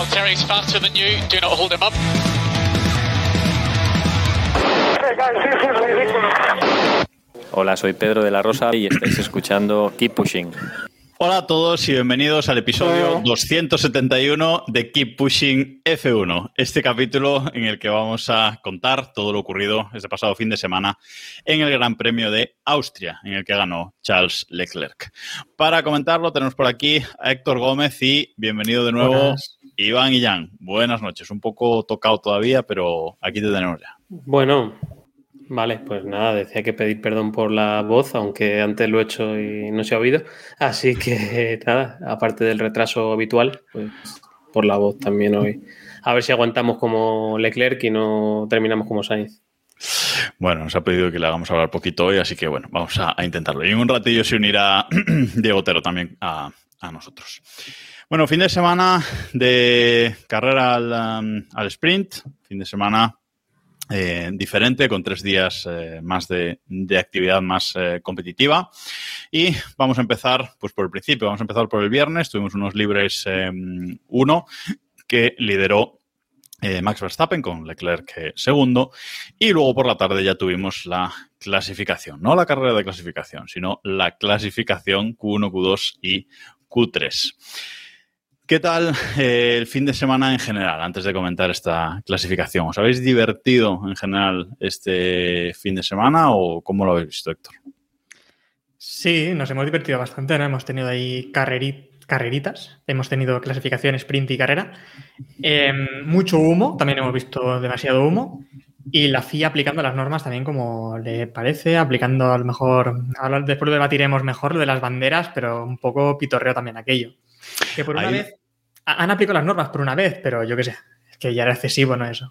Valtteri's faster than you. Do not hold him up. Hey guys, this is ridiculous. Hola, soy Pedro de la Rosa y estáis escuchando Keep Pushing. Hola a todos y bienvenidos al episodio 271 de Keep Pushing F1, este capítulo en el que vamos a contar todo lo ocurrido este pasado fin de semana en el Gran Premio de Austria, en el que ganó Charles Leclerc. Para comentarlo tenemos por aquí a Héctor Gómez y bienvenido de nuevo Buenas. Iván Illán. Buenas noches, un poco tocado todavía, pero aquí te tenemos ya. Bueno, vale, pues nada, decía que pedir perdón por la voz, aunque antes lo he hecho y no se ha oído. Así que nada, aparte del retraso habitual, pues por la voz también hoy. A ver si aguantamos como Leclerc y no terminamos como Sainz. Bueno, nos ha pedido que le hagamos hablar poquito hoy, así que bueno, vamos a, a intentarlo. Y en un ratillo se unirá Diego Otero también a, a nosotros. Bueno, fin de semana de carrera al, um, sprint, fin de semana eh, diferente, con tres días eh, más de, actividad más eh, competitiva. Y vamos a empezar pues por el principio, vamos a empezar por el viernes, tuvimos unos libres 1 que lideró Max Verstappen con Leclerc segundo. Y luego por la tarde ya tuvimos la clasificación. No la carrera de clasificación, sino la clasificación Q1, Q2 y Q3. ¿Qué tal eh, el fin de semana en general, antes de comentar esta clasificación? ¿Os habéis divertido en general este fin de semana o cómo lo habéis visto, Héctor? Sí, nos hemos divertido bastante, ¿no? Hemos tenido ahí carreri- carreritas, hemos tenido clasificación, sprint y carrera. Eh, mucho humo, también hemos visto demasiado humo. Y la FIA aplicando las normas también como le parece, aplicando a lo mejor, ahora después lo debatiremos mejor, lo de las banderas, pero un poco pitorreo también aquello. Que por una Ahí- vez, han aplicado las normas por una vez, pero yo qué sé, es que ya era excesivo, ¿no? Eso.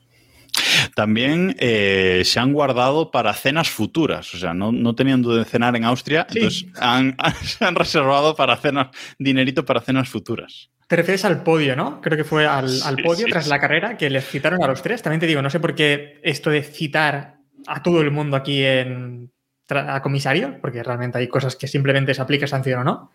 También eh, se han guardado para cenas futuras, o sea, no, no tenían donde cenar en Austria, Sí. entonces han, se han reservado para cenas, dinerito para cenas futuras. Te refieres al podio, ¿no? Creo que fue al, al Sí, podio sí, tras la carrera que les citaron a los tres. También te digo, no sé por qué esto de citar a todo el mundo aquí en a comisario, porque realmente hay cosas que simplemente se aplica sanción o no.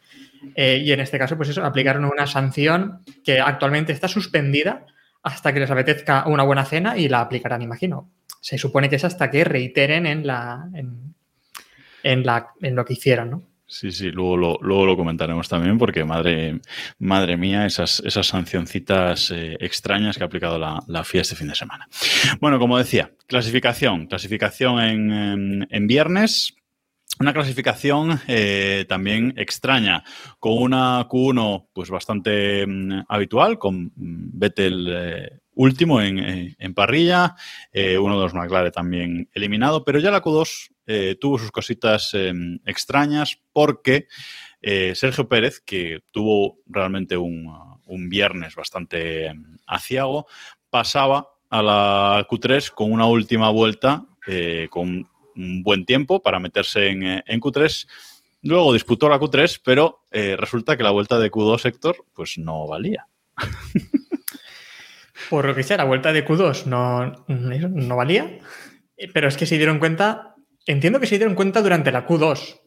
Eh, y en este caso, pues eso, aplicaron una sanción que actualmente está suspendida hasta que les apetezca una buena cena y la aplicarán, imagino. Se supone que es hasta que reiteren en la en, la en lo que hicieron, ¿no? Sí, sí, luego lo, luego lo comentaremos también porque madre, madre mía, esas, esas sancioncitas eh, extrañas que ha aplicado la, la FIA este fin de semana. Bueno, como decía, clasificación. Clasificación en, en- viernes. Una clasificación eh, también extraña, con una Q1 pues bastante mm, habitual, con mm, Vettel eh, último en, en parrilla, eh, uno de los McLaren también eliminado, pero ya la Q2 eh, tuvo sus cositas eh, extrañas porque eh, Sergio Pérez, que tuvo realmente un, un viernes bastante eh, aciago, pasaba a la Q3 con una última vuelta eh, con un buen tiempo para meterse en, en Q3. Luego disputó la Q3, pero resulta que la vuelta de Q2 Héctor pues no valía. Por lo que sea, la vuelta de Q2 no, no valía, pero es que se dieron cuenta, entiendo que se dieron cuenta durante la Q2,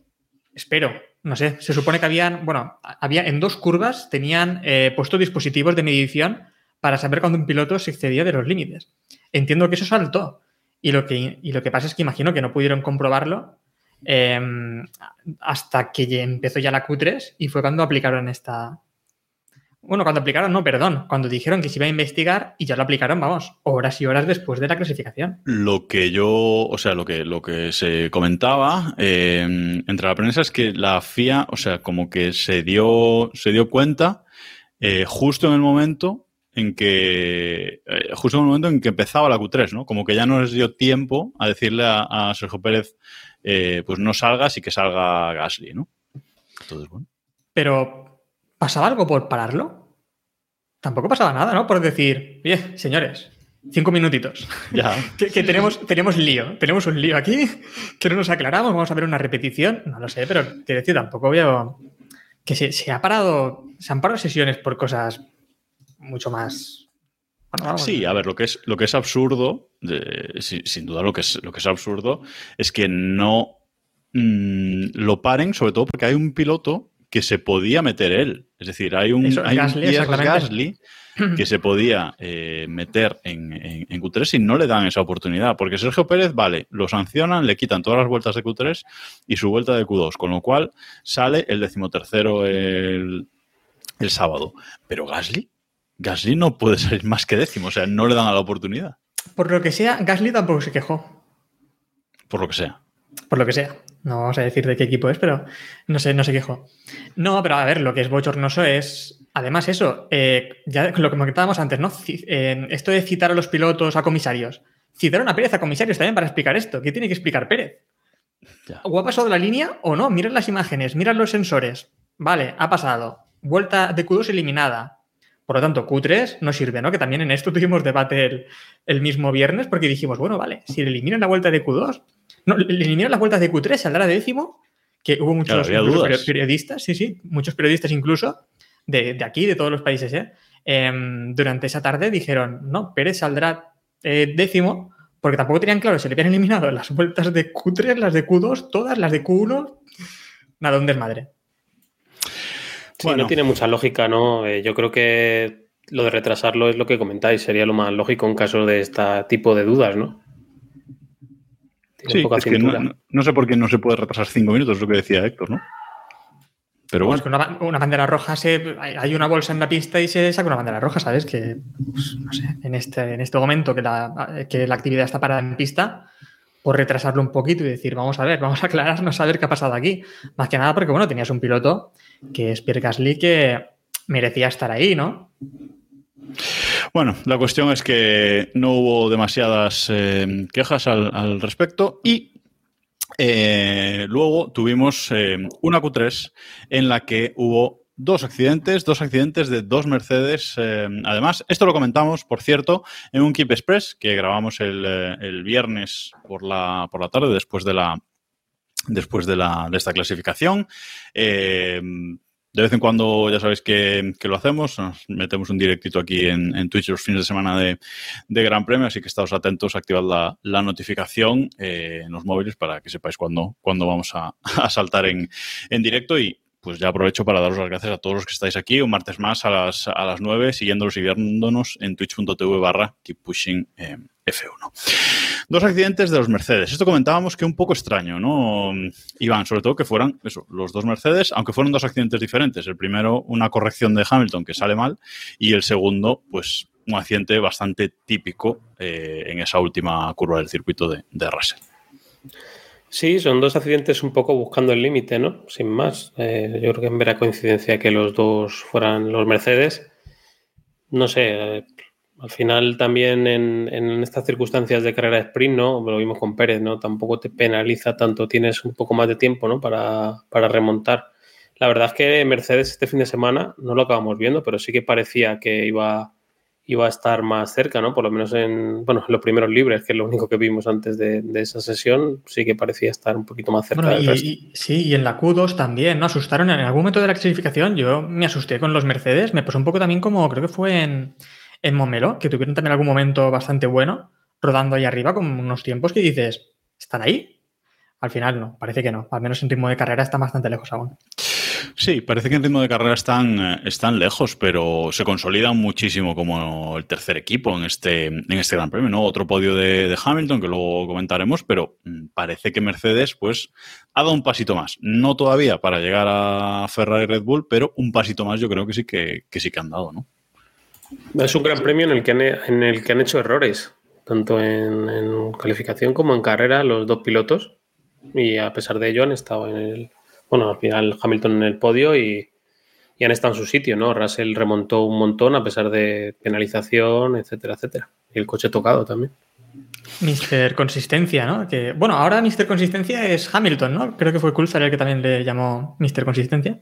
espero, no sé, se supone que habían, bueno, había en dos curvas tenían eh, puesto dispositivos de medición para saber cuando un piloto se excedía de los límites. Entiendo que eso saltó. Y lo que, y lo que pasa es que imagino que no pudieron comprobarlo eh, hasta que empezó ya la Q3 y fue cuando aplicaron esta, bueno, cuando aplicaron, no, perdón. Cuando dijeron que se iba a investigar y ya lo aplicaron, vamos, horas y horas después de la clasificación. Lo que yo, o sea, lo que, lo que se comentaba eh, entre la prensa es que la FIA, o sea, como que se dio, se dio cuenta eh, justo en el momento en que, eh, justo en el momento en que empezaba la Q3, ¿no? Como que ya no les dio tiempo a decirle a, a Sergio Pérez, pues no salgas y que salga Gasly, ¿no? Entonces, bueno. Pero, ¿pasaba algo por pararlo? Tampoco pasaba nada, ¿no? Por decir, oye, señores, cinco minutitos. Ya. que, que tenemos, tenemos lío, tenemos un lío aquí, que no nos aclaramos, vamos a ver una repetición. No lo sé, pero quiero decir, tampoco veo que se, se ha parado, se han parado sesiones por cosas mucho más. Bueno. Sí, a ver, lo que es, lo que es absurdo, eh, sin, sin duda lo que es, lo que es absurdo, es que no mm, lo paren, sobre todo porque hay un piloto que se podía meter él. Es decir, hay un, Eso, hay un Gasly, que se podía eh, meter en, en- en Q3 y no le dan esa oportunidad. Porque Sergio Pérez, vale, lo sancionan, le quitan todas las vueltas de Q3 y su vuelta de Q2, con lo cual sale el decimotercero el, el sábado. Pero Gasly, Gasly no puede salir más que décimo, o sea, no le dan a la oportunidad, Por lo que sea, Gasly tampoco se quejó. por lo que sea. Por lo que sea. No vamos a decir de qué equipo es, pero no sé, no se quejó. No, pero a ver, lo que es bochornoso es. Además, eso, eh, ya lo que comentábamos antes, ¿no? Eh, esto de citar a los pilotos, a comisarios. Citaron a Pérez a comisarios también para explicar esto. ¿Qué tiene que explicar Pérez? Ya. ¿O ha pasado la línea o no? Miren las imágenes, miran los sensores. Vale, ha pasado. Vuelta de Q2 eliminada. Por lo tanto, Q3 no sirve, ¿no? Que también en esto tuvimos debate el, el mismo viernes porque dijimos, bueno, vale, si le eliminan la vuelta de Q2, no, le eliminan las vueltas de Q3, saldrá de décimo, que hubo muchos dudas. periodistas, sí, sí, muchos periodistas incluso, de, de aquí, de todos los países, ¿eh? Em, durante esa tarde dijeron, no, Pérez saldrá eh, décimo, porque tampoco tenían claro, se le habían eliminado las vueltas de Q3, las de Q2, todas las de Q1, nada, un desmadre. Sí, Bueno. no tiene mucha lógica, ¿no? Eh, yo creo que lo de retrasarlo es lo que comentáis, sería lo más lógico en caso de este tipo de dudas, ¿no? Tiene Sí, poca es que cintura. no, no- no sé por qué no se puede retrasar cinco minutos, es lo que decía Héctor, ¿no? Pero Pues bueno, que una, ba- una bandera roja se. Hay hay una bolsa en la pista y se saca una bandera roja, ¿sabes? Que, pues, no sé, en este, en este momento que la, que la actividad está parada en pista, por retrasarlo un poquito y decir, vamos a ver, vamos a aclararnos a ver qué ha pasado aquí. Más que nada porque, bueno, tenías un piloto que es Pierre Gasly que merecía estar ahí, ¿no? Bueno, la cuestión es que no hubo demasiadas eh, quejas al, respecto y eh, luego tuvimos eh, una Q3 en la que hubo dos accidentes, dos accidentes de dos Mercedes. además, esto lo comentamos, por cierto, en un Keep Express que grabamos el, el viernes por la, por la tarde después de la después de, la, de esta clasificación. Eh, de vez en cuando ya sabéis que, que lo hacemos, nos metemos un directito aquí en, Twitch los fines de semana de, de Gran Premio, así que estaos atentos, activad la, la notificación eh, en los móviles para que sepáis cuándo vamos a, a saltar en, en directo y pues ya aprovecho para daros las gracias a todos los que estáis aquí un martes más a las, a las 9, siguiéndonos y viéndonos en twitch.tv barra keep pushing eh, F1. Dos accidentes de los Mercedes. Esto comentábamos que un poco extraño, ¿no? Iván, sobre todo que fueran eso, los dos Mercedes, aunque fueron dos accidentes diferentes. El primero, una corrección de Hamilton que sale mal, y el segundo, pues un accidente bastante típico eh, en esa última curva del circuito de, de Russell. Sí, son dos accidentes un poco buscando el límite, ¿no? Sin más. Eh, yo creo que en vera coincidencia que los dos fueran los Mercedes. No sé, eh, al final también en, estas circunstancias de carrera sprint, ¿no? Lo vimos con Pérez, ¿no? Tampoco te penaliza tanto, tienes un poco más de tiempo, ¿no? Para remontar. La verdad es que Mercedes este fin de semana no lo acabamos viendo, pero sí que parecía que iba, iba a estar más cerca, ¿no? Por lo menos en, bueno, en los primeros libres, que es lo único que vimos antes de, de esa sesión, sí que parecía estar un poquito más cerca Bueno, del y, resto. y- sí, y en la Q2 también, ¿no? Asustaron en algún momento de la clasificación. Yo me asusté con los Mercedes. Me pasó un poco también como creo que fue en, en Momelo, que tuvieron también algún momento bastante bueno, rodando ahí arriba con unos tiempos que dices, ¿están ahí? Al final no, parece que no. Al menos en ritmo de carrera están bastante lejos aún. Sí, parece que en ritmo de carrera están, eh, están lejos, pero se consolidan muchísimo como el tercer equipo en este, en este Gran Premio, ¿no? Otro podio de, Hamilton, que luego comentaremos, pero mm, parece que Mercedes, pues, ha dado un pasito más. No todavía para llegar a Ferrari Red Bull, pero un pasito más yo creo que sí que, sí que han dado, ¿no? Es un gran premio en el que han, en el que han hecho errores, tanto en calificación como en carrera, los dos pilotos. Y a pesar de ello han estado en el. Bueno, al final Hamilton en el podio y, han estado en su sitio, ¿no? Russell remontó un montón a pesar de penalización, etcétera, etcétera. Y el coche tocado también. Mister Consistencia, ¿no? Que, bueno, ahora Mister Consistencia es Hamilton, ¿no? Creo que fue Coulthard el que también le llamó Mister Consistencia.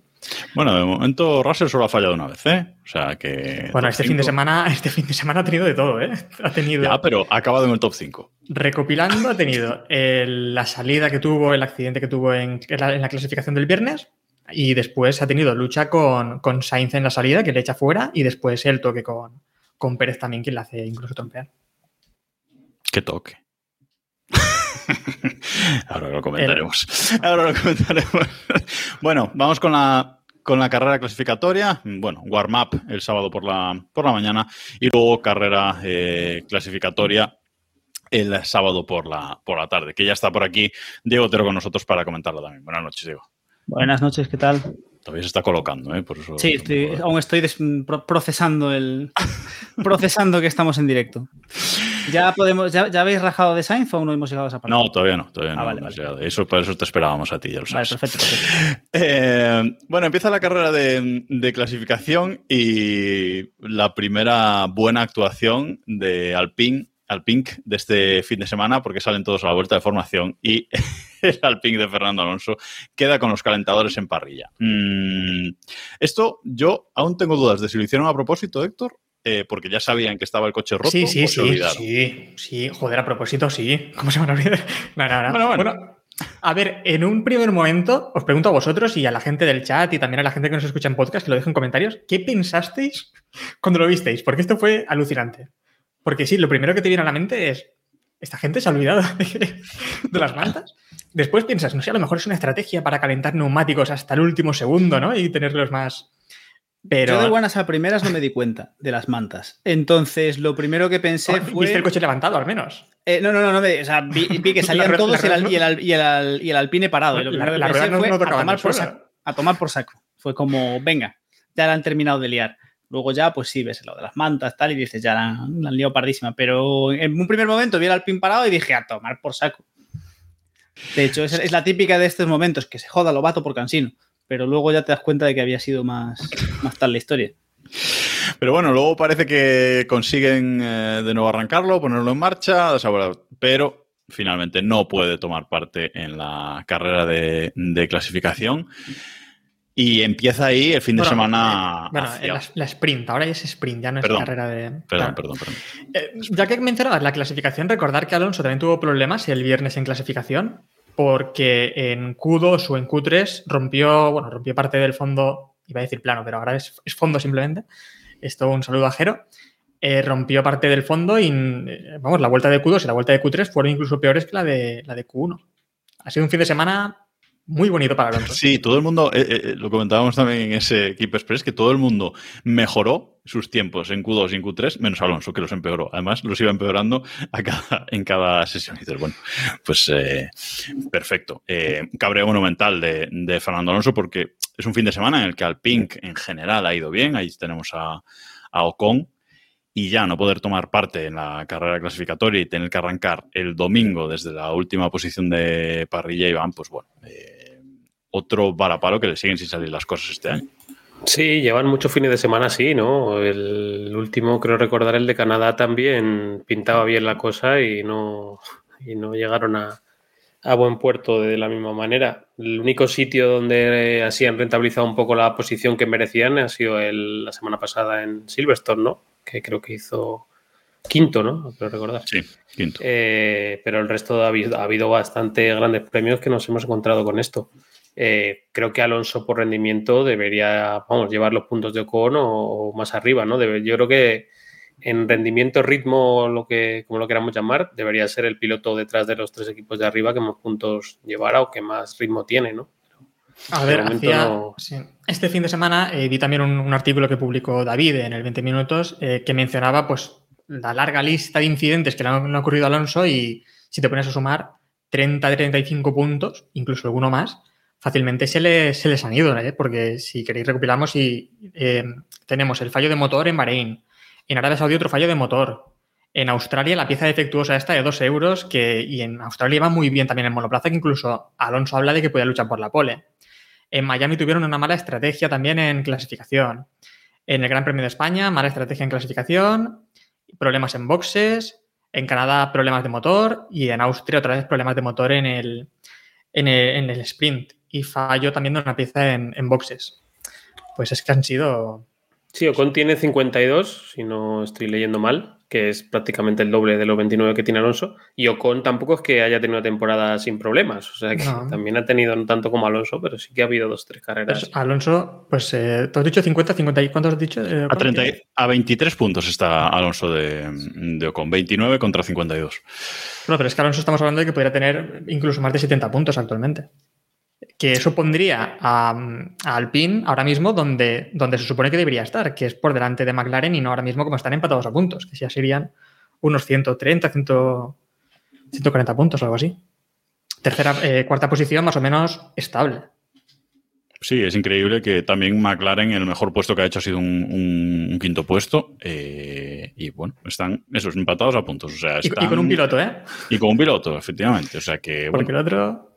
Bueno, de momento Russell solo ha fallado una vez, ¿eh? O sea que. Bueno, este fin de 5. semana, este fin de semana ha tenido de todo, ¿eh? Ha tenido. Ya, pero ha acabado en el top 5. Recopilando, ha tenido el- la salida que tuvo, el accidente que tuvo en, en la, en la clasificación del viernes. Y después ha tenido lucha con, con Sainz en la salida, que le echa fuera. Y después el toque con, con Pérez también, que le hace incluso trompear. Qué toque. Ahora lo comentaremos. Ahora lo comentaremos. bueno, vamos con la, con la carrera clasificatoria. Bueno, warm-up el sábado por la, por la mañana y luego carrera eh, clasificatoria el sábado por la, por la tarde, que ya está por aquí Diego Otero con nosotros para comentarlo también. Buenas noches, Diego. Buenas noches, ¿qué tal? Todavía se está colocando, ¿eh? Por eso, Sí, estoy- aún estoy procesando el procesando que estamos en directo. ¿Ya podemos, ya, ya habéis rajado de Sainz o no hemos llegado a esa parte? No, todavía no, todavía Ah, no vale, hemos vale. llegado. Eso, por eso te esperábamos a ti, ya lo Vale, sabes. perfecto, perfecto. Eh, bueno, empieza la carrera de, de clasificación y la primera buena actuación de Alpine, Alpine de este fin de semana, porque salen todos a la vuelta de formación y el Alpine de Fernando Alonso queda con los calentadores en parrilla. Mm, esto yo aún tengo dudas de si lo hicieron a propósito, Héctor, eh, porque ya sabían que estaba el coche roto Sí, sí, o se sí, olvidaron. sí, sí. Joder, a propósito, sí. ¿Cómo se van a olvidar? No, no, no. Bueno, bueno. Bueno, a ver, en un primer momento, os pregunto a vosotros y a la gente del chat y también a la gente que nos escucha en podcast, que lo dejen en comentarios, ¿qué pensasteis cuando lo visteis? Porque esto fue alucinante. Porque sí, lo primero que te viene a la mente es, ¿esta gente se ha olvidado de, de las mantas? Después piensas, no sé, a lo mejor es una estrategia para calentar neumáticos hasta el último segundo, ¿no? Y tenerlos más... Pero... Yo de buenas a primeras no me di cuenta de las mantas. Entonces, lo primero que pensé fue. Viste el coche levantado, al menos. Eh, no, no, no, no, me- o sea, vi, vi que salían La- todos y, el, la- al- y el al- y el al- y el alpine parado. Y lo La- primero que la pensé no- fue no a tomar por saco. A tomar por saco. Fue como, venga, ya la han terminado de liar. Luego ya, pues sí, ves lo de las mantas, tal, y dices, ya la, han- la han liado pardísima. Pero en un primer momento vi el alpine parado y dije, a tomar por saco. De hecho, es, es la típica de estos momentos, que se joda lo vato por cansino. Pero luego ya te das cuenta de que había sido más, más tal la historia. Pero bueno, luego parece que consiguen eh, de nuevo arrancarlo, ponerlo en marcha, desahogar- pero finalmente no puede tomar parte en la carrera de, de clasificación. Y empieza ahí el fin de Bueno, semana. eh, bueno, hacia- la, la sprint, ahora ya es sprint, ya no es carrera de. Perdón, Claro. perdón, perdón. Eh, ya que mencionabas la clasificación, recordar que Alonso también tuvo problemas el viernes en clasificación, porque en Q2 o en Q3 rompió, bueno, rompió parte del fondo, iba a decir plano, pero ahora es, fondo simplemente. Esto un saludo a Jero. Eh, rompió parte del fondo y, eh, vamos, la vuelta de Q2 y la vuelta de Q3 fueron incluso peores que la de, la de Q1. Ha sido un fin de semana muy bonito para Alonso. Sí, todo el mundo, eh, eh, lo comentábamos también en ese equipo express, que todo el mundo mejoró sus tiempos en Q2 y en Q3, menos Alonso, que los empeoró. Además, los iba empeorando a cada, en cada sesión. Y dices, bueno, pues eh, perfecto. Eh, cabreo monumental de, de Fernando Alonso, porque es un fin de semana en el que al Pink en general ha ido bien. Ahí tenemos a, a Ocon. Y ya no poder tomar parte en la carrera clasificatoria y tener que arrancar el domingo desde la última posición de parrilla y van, pues bueno, eh, otro varapalo que le siguen sin salir las cosas este año. Sí, llevan muchos fines de semana así, ¿no? El último, creo recordar, el de Canadá también pintaba bien la cosa y no, y no llegaron a, a buen puerto de la misma manera. El único sitio donde así han rentabilizado un poco la posición que merecían ha sido el- la semana pasada en Silverstone, ¿no? Que creo que hizo quinto, ¿no? Creo recordar. Sí, quinto. Eh, pero el resto ha habido, ha habido bastante grandes premios que nos hemos encontrado con esto. Eh, creo que Alonso por rendimiento debería, vamos, llevar los puntos de Ocon o, o más arriba, ¿no? Debe- yo creo que en rendimiento, ritmo, lo que, como lo queramos llamar, debería ser el piloto detrás de los tres equipos de arriba que más puntos llevara o que más ritmo tiene, ¿no? A ver, momento hacía- no- sí. este fin de semana eh, vi también un, un artículo que publicó David en el 20 minutos eh, que mencionaba pues la larga lista de incidentes que le han, le han ocurrido a Alonso y si te pones a sumar 30-35 puntos, incluso alguno más, fácilmente se, le- se les han ido, ¿eh? porque si queréis recopilamos y eh, tenemos el fallo de motor en Bahrein, en Arabia Saudí otro fallo de motor, en Australia la pieza defectuosa esta de 2 euros que, y en Australia va muy bien también en monoplaza que incluso Alonso habla de que puede luchar por la pole. En Miami tuvieron una mala estrategia también en clasificación. En el Gran Premio de España, mala estrategia en clasificación, problemas en boxes, en Canadá problemas de motor y en Austria otra vez problemas de motor en el, en el, en el sprint y fallo también de una pieza en, en boxes. pues es que han sido... Sí, Ocon tiene 52, si no estoy leyendo mal, que es prácticamente el doble de los 29 que tiene Alonso. Y Ocon tampoco es que haya tenido una temporada sin problemas. O sea que No. también ha tenido no tanto como Alonso, pero sí que ha habido dos, tres carreras. Pues Alonso, pues eh, tú has dicho 50, 50 y ¿cuántos has dicho? Eh, A, Ocon? 30 y- a 23 puntos está Alonso de, de Ocon, 29 contra 52. No, pero es que Alonso estamos hablando de que podría tener incluso más de 70 puntos actualmente. Que eso pondría a, a Alpine ahora mismo donde, donde se supone que debería estar, que es por delante de McLaren y no ahora mismo como están empatados a puntos, que ya serían unos 130, 100, 140 puntos o algo así. Tercera, eh, cuarta posición más o menos estable. Sí, es increíble que también McLaren el mejor puesto que ha hecho ha sido un, un- un quinto puesto. eh, y bueno, están esos empatados a puntos. O sea, Y, con un piloto, ¿eh? Y con un piloto, efectivamente. O sea que. Porque bueno, el otro.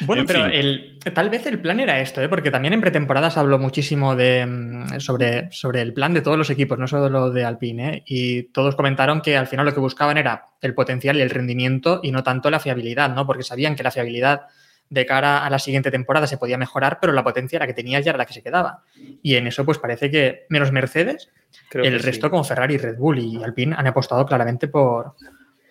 Bueno, En pero el, tal vez el plan era esto, ¿eh? porque también en pretemporada se habló muchísimo de, mm, sobre, sobre el plan de todos los equipos, no solo lo de Alpine, ¿eh? y todos comentaron que al final lo que buscaban era el potencial y el rendimiento y no tanto la fiabilidad, ¿no? porque sabían que la fiabilidad de cara a la siguiente temporada se podía mejorar, pero la potencia la que tenías ya era la que se quedaba. Y en eso pues parece que menos Mercedes, Creo el que sí. resto como Ferrari, Red Bull y Alpine han apostado claramente por,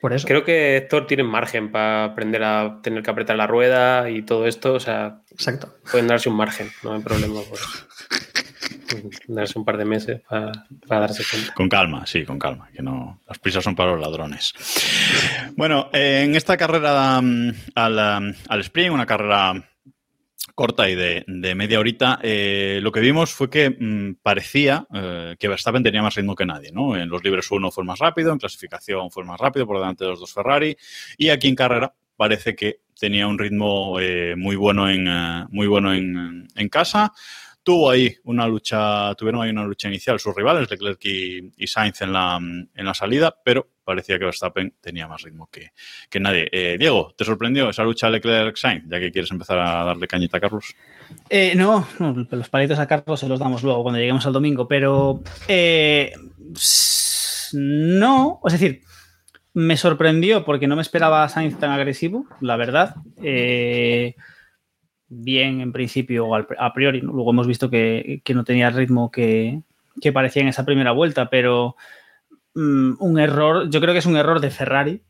por eso. Creo que Héctor tiene margen para aprender a tener que apretar la rueda y todo esto. O sea, Exacto. pueden darse un margen, no hay problema por darse un par de meses para, para darse cuenta. Con calma, sí, con calma, que no las prisas son para los ladrones. Bueno, eh, en esta carrera mm, al, um, al sprint, una carrera corta y de, media horita, eh, lo que vimos fue que mm, parecía eh, que Verstappen tenía más ritmo que nadie, ¿no? En los libres 1 fue más rápido, en clasificación fue más rápido por delante de los dos Ferrari y aquí en carrera parece que tenía un ritmo eh, muy bueno en muy bueno en, en casa. Tuvo ahí una lucha, tuvieron ahí una lucha inicial sus rivales, Leclerc y, Sainz en la, en la salida, pero parecía que Verstappen tenía más ritmo que, que nadie. Eh, Diego, ¿te sorprendió esa lucha Leclerc-Sainz? Ya que quieres empezar a darle cañita a Carlos. Eh, no, los palitos a Carlos se los damos luego cuando lleguemos al domingo, pero eh, no, es decir, me sorprendió porque no me esperaba Sainz tan agresivo, la verdad. Eh, bien, en principio, a priori, luego hemos visto que, que no tenía el ritmo que, que parecía en esa primera vuelta, pero mm, un error, yo creo que es un error de Ferrari,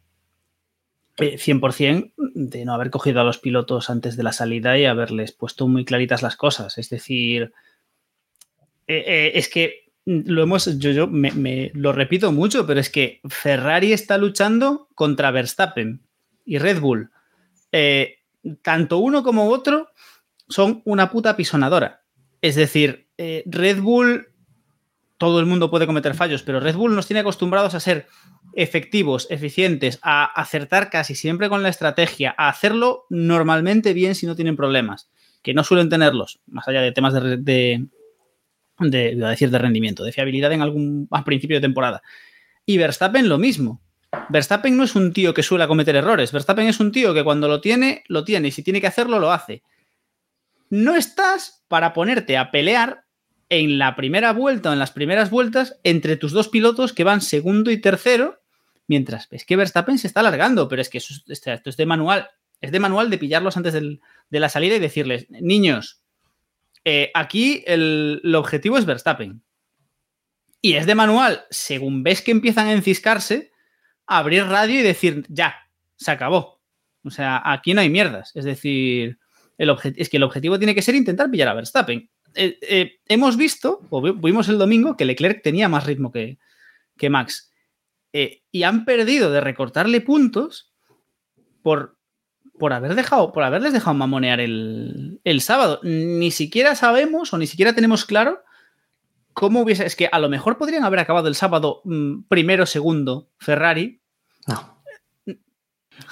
eh, 100% de no haber cogido a los pilotos antes de la salida y haberles puesto muy claritas las cosas. Es decir, eh, eh, es que lo hemos, yo, yo me, me- lo repito mucho, pero es que Ferrari está luchando contra Verstappen y Red Bull. Eh, tanto uno como otro son una puta pisonadora. Es decir, eh, Red Bull, todo el mundo puede cometer fallos, pero Red Bull nos tiene acostumbrados a ser efectivos, eficientes, a acertar casi siempre con la estrategia, a hacerlo normalmente bien si no tienen problemas, que no suelen tenerlos, más allá de temas de, de, de- a decir de rendimiento, de fiabilidad en algún principio de temporada. Y Verstappen lo mismo. Verstappen no es un tío que suele cometer errores. Verstappen es un tío que cuando lo tiene, lo tiene. Y si tiene que hacerlo, lo hace. No estás para ponerte a pelear en la primera vuelta o en las primeras vueltas entre tus dos pilotos que van segundo y tercero, mientras ves que Verstappen se está alargando, pero es que esto es de manual. Es de manual de pillarlos antes de la salida y decirles, niños, eh, aquí el, el objetivo es Verstappen. Y es de manual, según ves que empiezan a enciscarse, abrir radio y decir, ya, se acabó. O sea, aquí no hay mierdas. Es decir, el es que el objetivo tiene que ser intentar pillar a Verstappen. Eh, eh, hemos visto, o vi- vimos el domingo, que Leclerc tenía más ritmo que, que Max. Eh, y han perdido de recortarle puntos por, por, haber dejado, por haberles dejado mamonear el, el sábado. Ni siquiera sabemos o ni siquiera tenemos claro cómo hubiese. Es que a lo mejor podrían haber acabado el sábado mm, primero, segundo, Ferrari. No.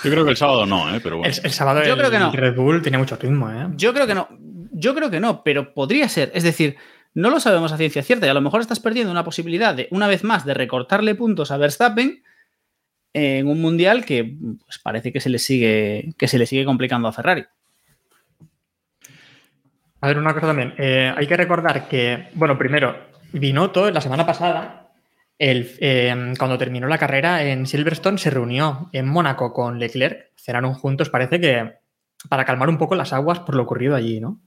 Yo creo que el sábado no, ¿eh? pero bueno. El, el sábado Yo el creo que no. Red Bull tiene mucho ritmo, ¿eh? Yo creo que no. Yo creo que no, pero podría ser. Es decir, no lo sabemos a ciencia cierta y a lo mejor estás perdiendo una posibilidad de, una vez más, de recortarle puntos a Verstappen en un mundial que pues, parece que se le sigue que se le sigue complicando a Ferrari. A ver, una cosa también. Eh, hay que recordar que, bueno, primero, Binotto la semana pasada, el, eh, cuando terminó la carrera en Silverstone, se reunió en Mónaco con Leclerc. Cenaron juntos, parece que para calmar un poco las aguas por lo ocurrido allí, ¿no?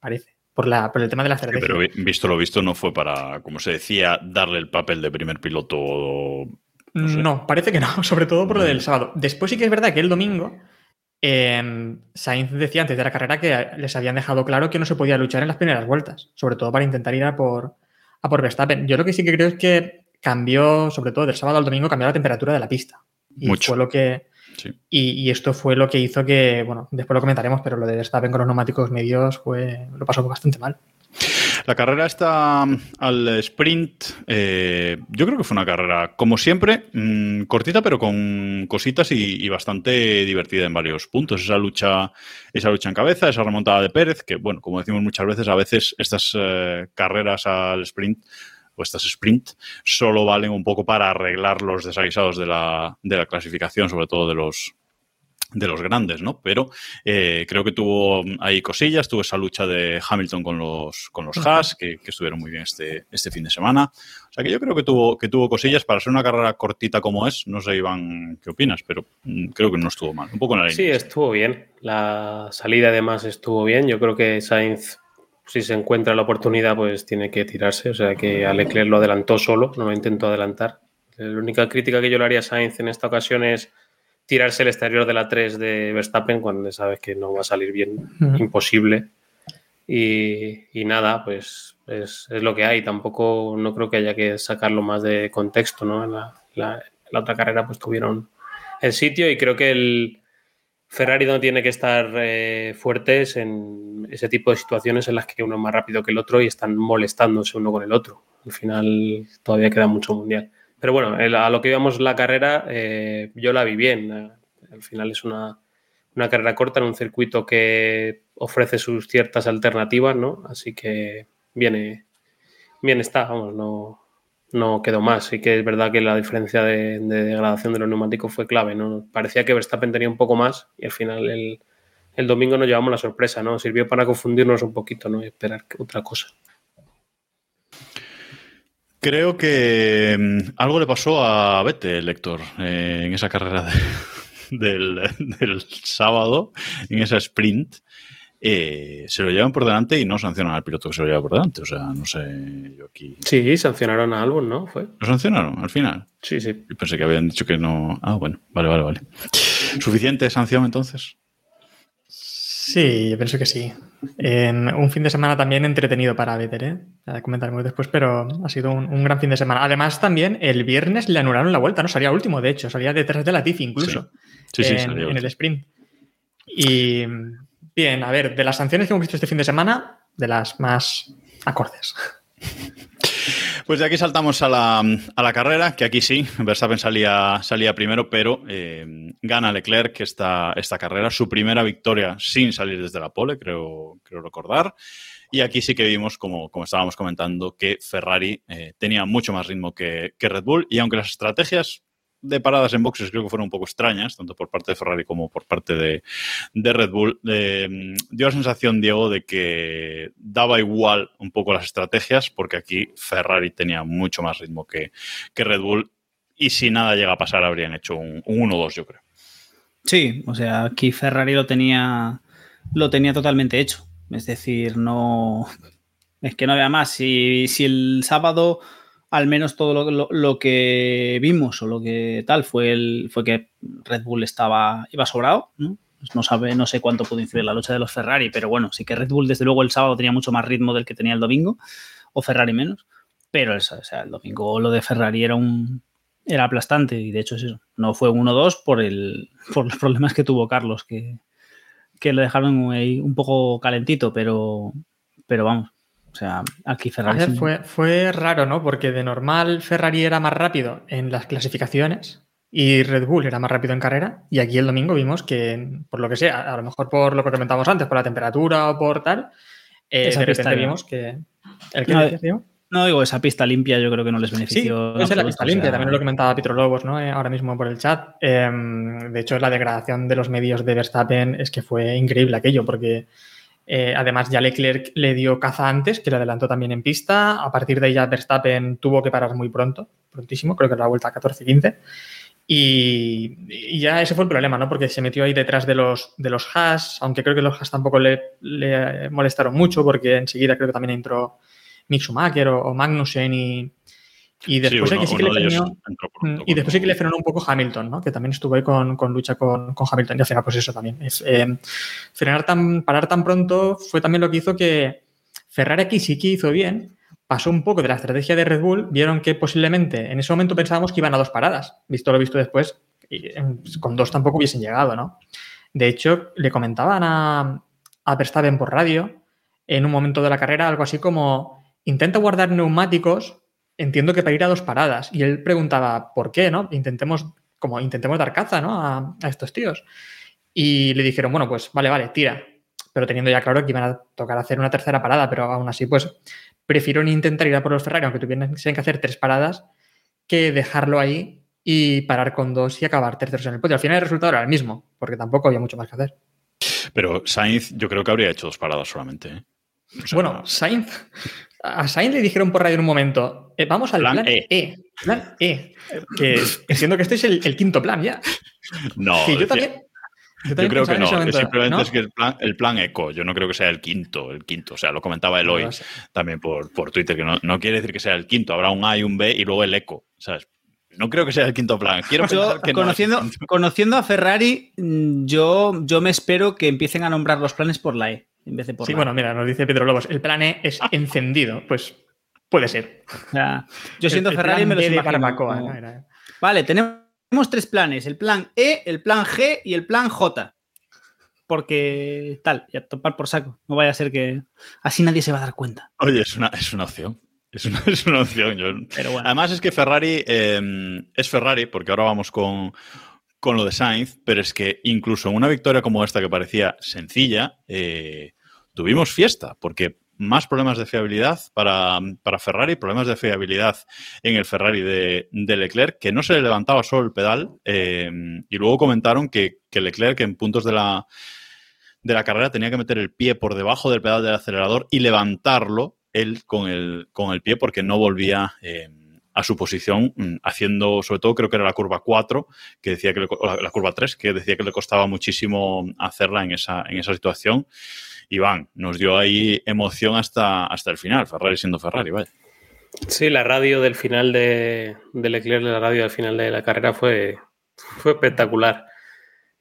Parece. por, la, por el tema de la Sí, estrategia. pero vi- visto lo visto, no fue para, como se decía, darle el papel de primer piloto. no sé. No, parece que no, sobre todo por lo del sábado. Después sí que es verdad que el domingo eh, Sainz decía antes de la carrera que les habían dejado claro que no se podía luchar en las primeras vueltas, sobre todo para intentar ir a por, a por Verstappen. Yo lo que sí que creo es que cambió, sobre todo del sábado al domingo, cambió la temperatura de la pista. Y Mucho. fue lo que. Sí. Y, y esto fue lo que hizo que, bueno, después lo comentaremos, pero lo de Verstappen con los neumáticos medios fue, lo pasó bastante mal. La carrera está mm, al sprint. eh, yo creo que fue una carrera, como siempre, mm, cortita, pero con cositas y, y bastante divertida en varios puntos. Esa lucha, esa lucha en cabeza, esa remontada de Pérez, que, bueno, como decimos muchas veces, a veces estas eh, carreras al sprint o estas sprint solo valen un poco para arreglar los desaguisados de la, de la clasificación, sobre todo de los de los grandes, ¿no? Pero eh, creo que tuvo ahí cosillas, tuvo esa lucha de Hamilton con los, con los Haas, que, que estuvieron muy bien este, este fin de semana. O sea que yo creo que tuvo, que tuvo cosillas para ser una carrera cortita como es. No sé, Iván, qué opinas, pero mm, creo que no estuvo mal. Un poco en la Sí, línea. estuvo bien. La salida además estuvo bien. Yo creo que Sainz, si se encuentra la oportunidad, pues tiene que tirarse. O sea que a Leclerc lo adelantó solo, no lo intentó adelantar. La única crítica que yo le haría a Sainz en esta ocasión es tirarse el exterior de la 3 de Verstappen cuando sabes que no va a salir bien, imposible. Y, y nada, pues es, es lo que hay. Tampoco no creo que haya que sacarlo más de contexto, ¿no? En la, la- la otra carrera pues tuvieron el sitio y creo que el Ferrari no tiene que estar eh, fuertes en ese tipo de situaciones en las que uno es más rápido que el otro y están molestándose uno con el otro. Al final todavía queda mucho mundial. Pero bueno, a lo que íbamos la carrera, eh, yo la vi bien. Al final es una, una carrera corta en un circuito que ofrece sus ciertas alternativas, ¿no? Así que viene, bien está, vamos, no, no quedó más. Sí que es verdad que la diferencia de, de degradación de los neumáticos fue clave, ¿no? Parecía que Verstappen tenía un poco más y al final el, el domingo nos llevamos la sorpresa, ¿no? Sirvió para confundirnos un poquito, ¿no? Y esperar otra cosa. Creo que mm, algo le pasó a Vettel, Héctor, eh, en esa carrera de- del, del sábado, en esa sprint. Eh, se lo llevan por delante y no sancionan al piloto que se lo lleva por delante. O sea, no sé, yo aquí. Sí, sancionaron a Albon, ¿no? Fue. ¿Lo sancionaron al final? Sí, sí. Yo pensé que habían dicho que no. Ah, bueno, vale, vale, vale. ¿Suficiente sanción entonces? Sí, yo pienso que sí. En un fin de semana también entretenido para Vettel, ¿eh? Ya comentaremos después, pero ha sido un, un gran fin de semana. Además, también el viernes le anularon la vuelta, ¿no? Salía último, de hecho, salía detrás de la Tifi incluso. Sí, sí, en, salió en el sprint. Y bien, a ver, de las sanciones que hemos visto este fin de semana, de las más acordes. Pues de aquí saltamos a la, a la carrera, que aquí sí, Verstappen salía, salía primero, pero eh, gana Leclerc esta, esta carrera, su primera victoria sin salir desde la pole, creo, creo recordar. Y aquí sí que vimos, como, como estábamos comentando, que Ferrari eh, tenía mucho más ritmo que, que Red Bull, y aunque las estrategias de paradas en boxes creo que fueron un poco extrañas, tanto por parte de Ferrari como por parte de, de Red Bull, eh, dio la sensación, Diego, de que daba igual un poco las estrategias, porque aquí Ferrari tenía mucho más ritmo que, que Red Bull, y si nada llega a pasar habrían hecho un, un 1-2, yo creo. Sí, o sea, aquí Ferrari lo tenía, lo tenía totalmente hecho. Es decir, no. Es que no había más. Si, si el sábado, al menos todo lo, lo- que vimos o lo que tal fue el, fue que Red Bull estaba, iba sobrado, ¿no? Pues no, sabe, no sé cuánto pudo influir la lucha de los Ferrari, pero bueno, sí que Red Bull, desde luego, el sábado tenía mucho más ritmo del que tenía el domingo, o Ferrari menos. Pero sea, el domingo lo de Ferrari era un. Era aplastante y de hecho es eso. No fue un 1-2 por, el, por los problemas que tuvo Carlos, que, que lo dejaron ahí un poco calentito, pero, pero vamos. O sea, aquí Ferrari. ver, sí- fue, fue raro, ¿no? Porque de normal Ferrari era más rápido en las clasificaciones y Red Bull era más rápido en carrera. Y aquí el domingo vimos que, por lo que sea, a lo mejor por lo que comentábamos antes, por la temperatura o por tal, eh, Esa de pista repente vimos que. ¿El que No, Diego? No digo, esa pista limpia yo creo que no les Sí, benefició. puede ser la en pista o limpia, sea, también lo comentaba Pietro Lobos, ¿no? Eh, ahora mismo por el chat. Eh, de hecho, la degradación de los medios de Verstappen es que fue increíble aquello, porque eh, además ya Leclerc le dio caza antes, que le adelantó también en pista. A partir de ya Verstappen tuvo que parar muy pronto, prontísimo, creo que era la vuelta 14-15. Y, y ya ese fue el problema, ¿no? Porque se metió ahí detrás de los, de los hash, aunque creo que los hash tampoco le, le molestaron mucho, porque enseguida creo que también entró Mick Schumacher o, o Magnussen y, y después Sí, uno- sí que le frenó, y después sí que le frenó un poco Hamilton, ¿no? Que también estuvo ahí con, con lucha con, con Hamilton. Y al final, pues eso también. Es, eh, frenar tan, parar tan pronto fue también lo que hizo que Ferrari aquí sí que hizo bien. Pasó un poco de la estrategia de Red Bull, vieron que posiblemente en ese momento pensábamos que iban a dos paradas. Visto lo visto después, y, eh, con dos tampoco hubiesen llegado, ¿no? De hecho, le comentaban a, a Verstappen por radio en un momento de la carrera algo así como intenta guardar neumáticos, entiendo que para ir a dos paradas. Y él preguntaba, ¿por qué? ¿no? Intentemos, como intentemos dar caza ¿no? a, a estos tíos. Y le dijeron, bueno, pues vale, vale, tira. Pero teniendo ya claro que iban a tocar hacer una tercera parada, pero aún así, pues prefirieron intentar ir a por los Ferrari, aunque tuvieran que hacer tres paradas, que dejarlo ahí y parar con dos y acabar terceros en el podio. Al final el resultado era el mismo, porque tampoco había mucho más que hacer. Pero Sainz, yo creo que habría hecho dos paradas solamente. ¿eh? O sea, Bueno, Sainz, a Sainz le dijeron por radio en un momento, eh, vamos al Plan plan, E. E. Plan E. Que siendo que este es el, el quinto plan ya. no, Que yo decía- también. Yo también creo que no, simplemente ¿no? es que el plan, el plan eco, yo no creo que sea el quinto, el quinto, o sea, lo comentaba No sé. también por, por Twitter, que no, no quiere decir que sea el quinto, habrá un A y un B y luego el eco, ¿sabes? No creo que sea el quinto plan, quiero Yo, que conociendo, conociendo a Ferrari, mm, yo, yo me espero que empiecen a nombrar los planes por la E en vez de por Sí, la bueno, mira, nos dice Pedro Lobos, el plan E es encendido. Pues puede ser. O sea, yo siento El- Ferrari me de imagino barbacoa, como- ¿no? Era- Vale, tenemos tres planes: el plan E, el plan G y el plan J. Porque tal, y a topar por saco. No vaya a ser que así nadie se va a dar cuenta. Oye, es una, es una opción. Es una, es una opción. yo- Pero bueno. Además es que Ferrari eh, es Ferrari, porque ahora vamos con, con lo de Sainz, pero es que incluso en una victoria como esta que parecía sencilla, eh, tuvimos fiesta, porque más problemas de fiabilidad para, para Ferrari, problemas de fiabilidad en el Ferrari de, de Leclerc, que no se le levantaba solo el pedal, eh, y luego comentaron que, que Leclerc en puntos de la, de la carrera tenía que meter el pie por debajo del pedal del acelerador y levantarlo él con el, con el pie porque no volvía eh, a su posición, mm, haciendo, sobre todo creo que era la curva 4, que decía que la, curva 3, que decía que le costaba muchísimo hacerla en esa, en esa situación. Iván, nos dio ahí emoción hasta, hasta el final, Ferrari siendo Ferrari, vaya. Sí, la radio del final de, de la radio del final de la carrera fue, fue espectacular.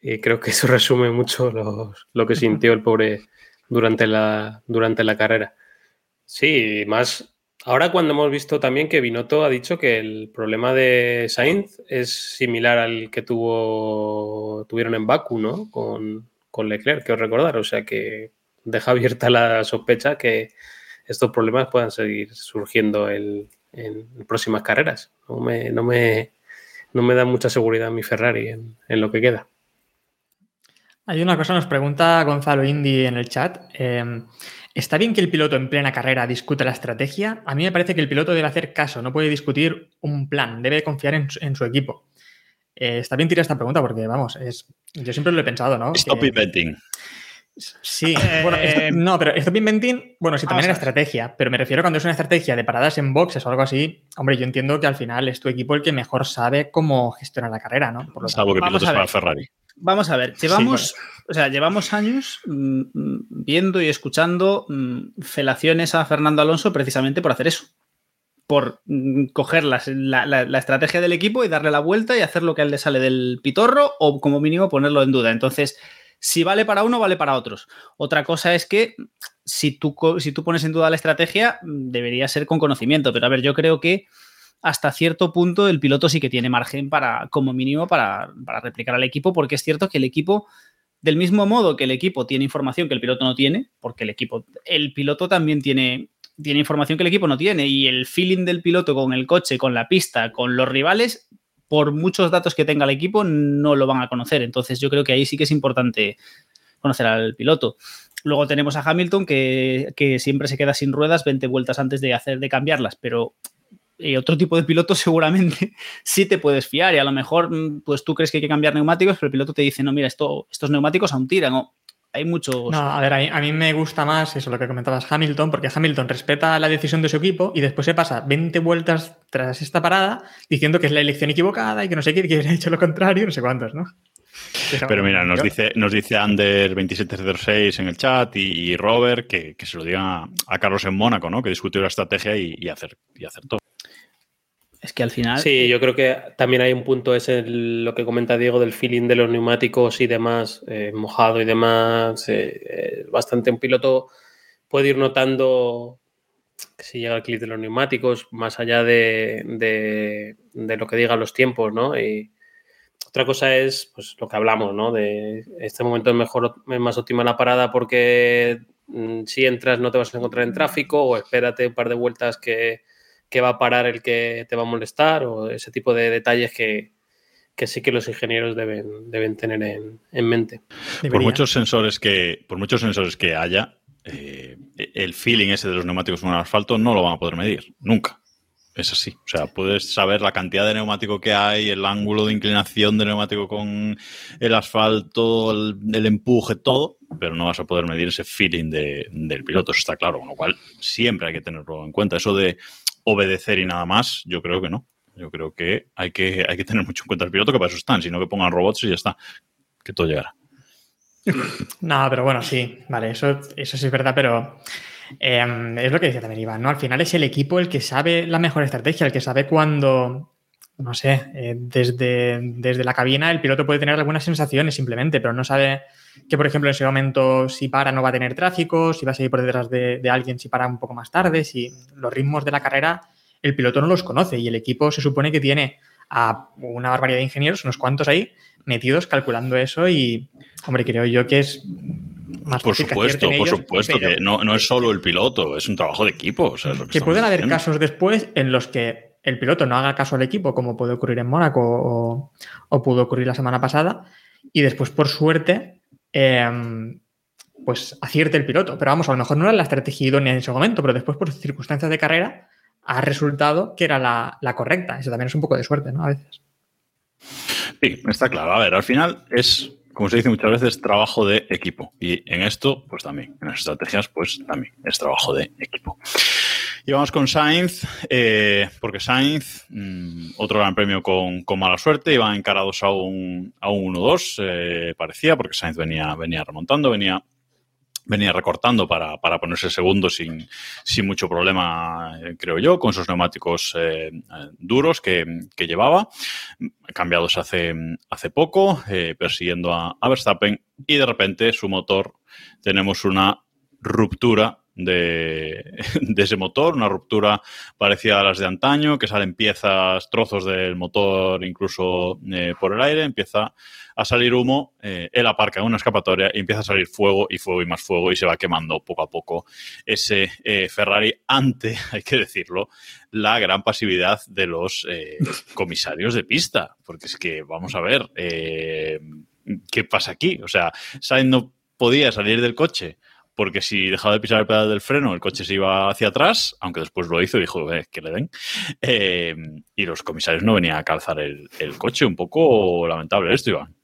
Y creo que eso resume mucho lo, lo que sintió el pobre durante la, durante la carrera. Sí, más ahora cuando hemos visto también que Binotto ha dicho que el problema de Sainz es similar al que tuvo, tuvieron en Baku, ¿no? Con, con Leclerc, que os recordar. O sea que deja abierta la sospecha que estos problemas puedan seguir surgiendo en próximas carreras. No me, no me, no me da mucha seguridad mi Ferrari en, en lo que queda. Hay una cosa, nos pregunta Gonzalo Indy en el chat. eh, ¿Está bien que el piloto en plena carrera discute la estrategia? A mí me parece que el piloto debe hacer caso, no puede discutir un plan, debe confiar en, su- en su equipo. Eh, está bien tirar esta pregunta porque, vamos, es, yo siempre lo he pensado, ¿no? Stop Que- inventing. Sí, bueno, esto- no, pero stop inventing, bueno, sí, también era estrategia, pero me refiero cuando es una estrategia de paradas en boxes o algo así, hombre, yo entiendo que al final es tu equipo el que mejor sabe cómo gestionar la carrera, ¿no? Por lo tanto, Salvo que pilotos para. Ferrari. Vamos a ver, llevamos, o sea, llevamos años mm, mm, viendo y escuchando mm, felaciones a Fernando Alonso precisamente por hacer eso. Por mm, coger las- la, la- la estrategia del equipo y darle la vuelta y hacer lo que a él le sale del pitorro o como mínimo ponerlo en duda. Entonces, si vale para uno, vale para otros. Otra cosa es que si tú, si tú pones en duda la estrategia, debería ser con conocimiento. Pero a ver, yo creo que hasta cierto punto el piloto sí que tiene margen para, como mínimo, para, para replicar al equipo, porque es cierto que el equipo, del mismo modo que el equipo tiene información que el piloto no tiene, porque el equipo, el piloto también tiene, tiene información que el equipo no tiene, y el feeling del piloto con el coche, con la pista, con los rivales, por muchos datos que tenga el equipo, no lo van a conocer. Entonces yo creo que ahí sí que es importante conocer al piloto. Luego tenemos a Hamilton que, que siempre se queda sin ruedas 20 vueltas antes de hacer de cambiarlas, pero eh, otro tipo de piloto seguramente sí te puedes fiar y a lo mejor mm, pues tú crees que hay que cambiar neumáticos, pero el piloto te dice, no, mira, esto, estos neumáticos aún tiran. O hay muchos... No, a ver, a mí, a mí me gusta más eso, lo que comentabas Hamilton, porque Hamilton respeta la decisión de su equipo y después se pasa 20 vueltas tras esta parada diciendo que es la elección equivocada y que no sé qué, que hubiera hecho lo contrario, no sé cuántos, ¿no? Pero mira, nos dice, nos dice Ander2706 en el chat y, y Robert que, que se lo diga a Carlos en Mónaco, ¿no? Que discutió la estrategia y, y hacer, y acertó. Es que al final. Sí, yo creo que también hay un punto, es el- lo que comenta Diego del feeling de los neumáticos y demás, eh, mojado y demás. eh, eh, bastante un piloto puede ir notando que si llega el clip de los neumáticos, más allá de, de- de lo que digan los tiempos, ¿no? Y otra cosa es pues, lo que hablamos, ¿no? De este momento es mejor, es más óptima la parada porque mm, si entras no te vas a encontrar en tráfico o espérate un par de vueltas que que va a parar el que te va a molestar o ese tipo de detalles que, que sí que los ingenieros deben, deben tener en, en mente. Por muchos sensores que, por muchos sensores que haya, eh, el feeling ese de los neumáticos con el asfalto no lo van a poder medir, nunca. Es así. O sea, puedes saber la cantidad de neumático que hay, el ángulo de inclinación del neumático con el asfalto, el, el empuje, todo, pero no vas a poder medir ese feeling de- del piloto, eso está claro. Con lo cual, siempre hay que tenerlo en cuenta. Eso de obedecer y nada más, yo creo que no. Yo creo que hay que, hay que tener mucho en cuenta el piloto, que para eso están, sino que pongan robots y ya está. Que todo llegará. No, pero bueno, sí, vale, eso, eso sí es verdad, pero eh, es lo que decía también Iván, ¿no? Al final es el equipo el que sabe la mejor estrategia, el que sabe cuándo, no sé, eh, desde, desde la cabina el piloto puede tener algunas sensaciones simplemente, pero no sabe que, por ejemplo, en ese momento si para no va a tener tráfico, si va a seguir por detrás de, de alguien, si para un poco más tarde, si los ritmos de la carrera el piloto no los conoce y el equipo se supone que tiene a una barbaridad de ingenieros, unos cuantos ahí, metidos calculando eso y, hombre, creo yo que es más Por supuesto, por ellos, supuesto, que no, no es solo el piloto, es un trabajo de equipo. o sea, es lo que pueden haber casos después en los que el piloto no haga caso al equipo, como puede ocurrir en Mónaco o, o pudo ocurrir la semana pasada, y después, por suerte, eh, pues acierte el piloto. Pero vamos, a lo mejor no era la estrategia idónea en ese momento, pero después, por circunstancias de carrera, ha resultado que era la, la correcta. Eso también es un poco de suerte, ¿no? A veces. Sí, está claro. A ver, al final es, como se dice muchas veces, trabajo de equipo. Y en esto, pues también. En las estrategias, pues también es trabajo de equipo. Y vamos con Sainz, eh, porque Sainz, mm, otro gran premio con, mala suerte, iban encarados a un, a un 1-2, eh, parecía, porque Sainz venía, venía remontando, venía, venía recortando para, para ponerse segundo sin, sin mucho problema, eh, creo yo, con sus neumáticos eh, eh, duros que, que llevaba, cambiados hace, hace poco, persiguiendo a, a Verstappen, y de repente su motor, tenemos una ruptura de, ese motor, una ruptura parecida a las de antaño, que salen piezas, trozos del motor incluso eh, por el aire, empieza a salir humo, eh, él aparca en una escapatoria y empieza a salir fuego y fuego y más fuego y se va quemando poco a poco ese eh, Ferrari ante, hay que decirlo, la gran pasividad de los eh, comisarios de pista, porque es que, vamos a ver, ¿qué pasa aquí? O sea, Sainz no podía salir del coche porque si dejaba de pisar el pedal del freno, el coche se iba hacia atrás, aunque después lo hizo y dijo eh, que le den. Eh, y los comisarios no venían a calzar el, el, coche. Un poco lamentable esto, Iván.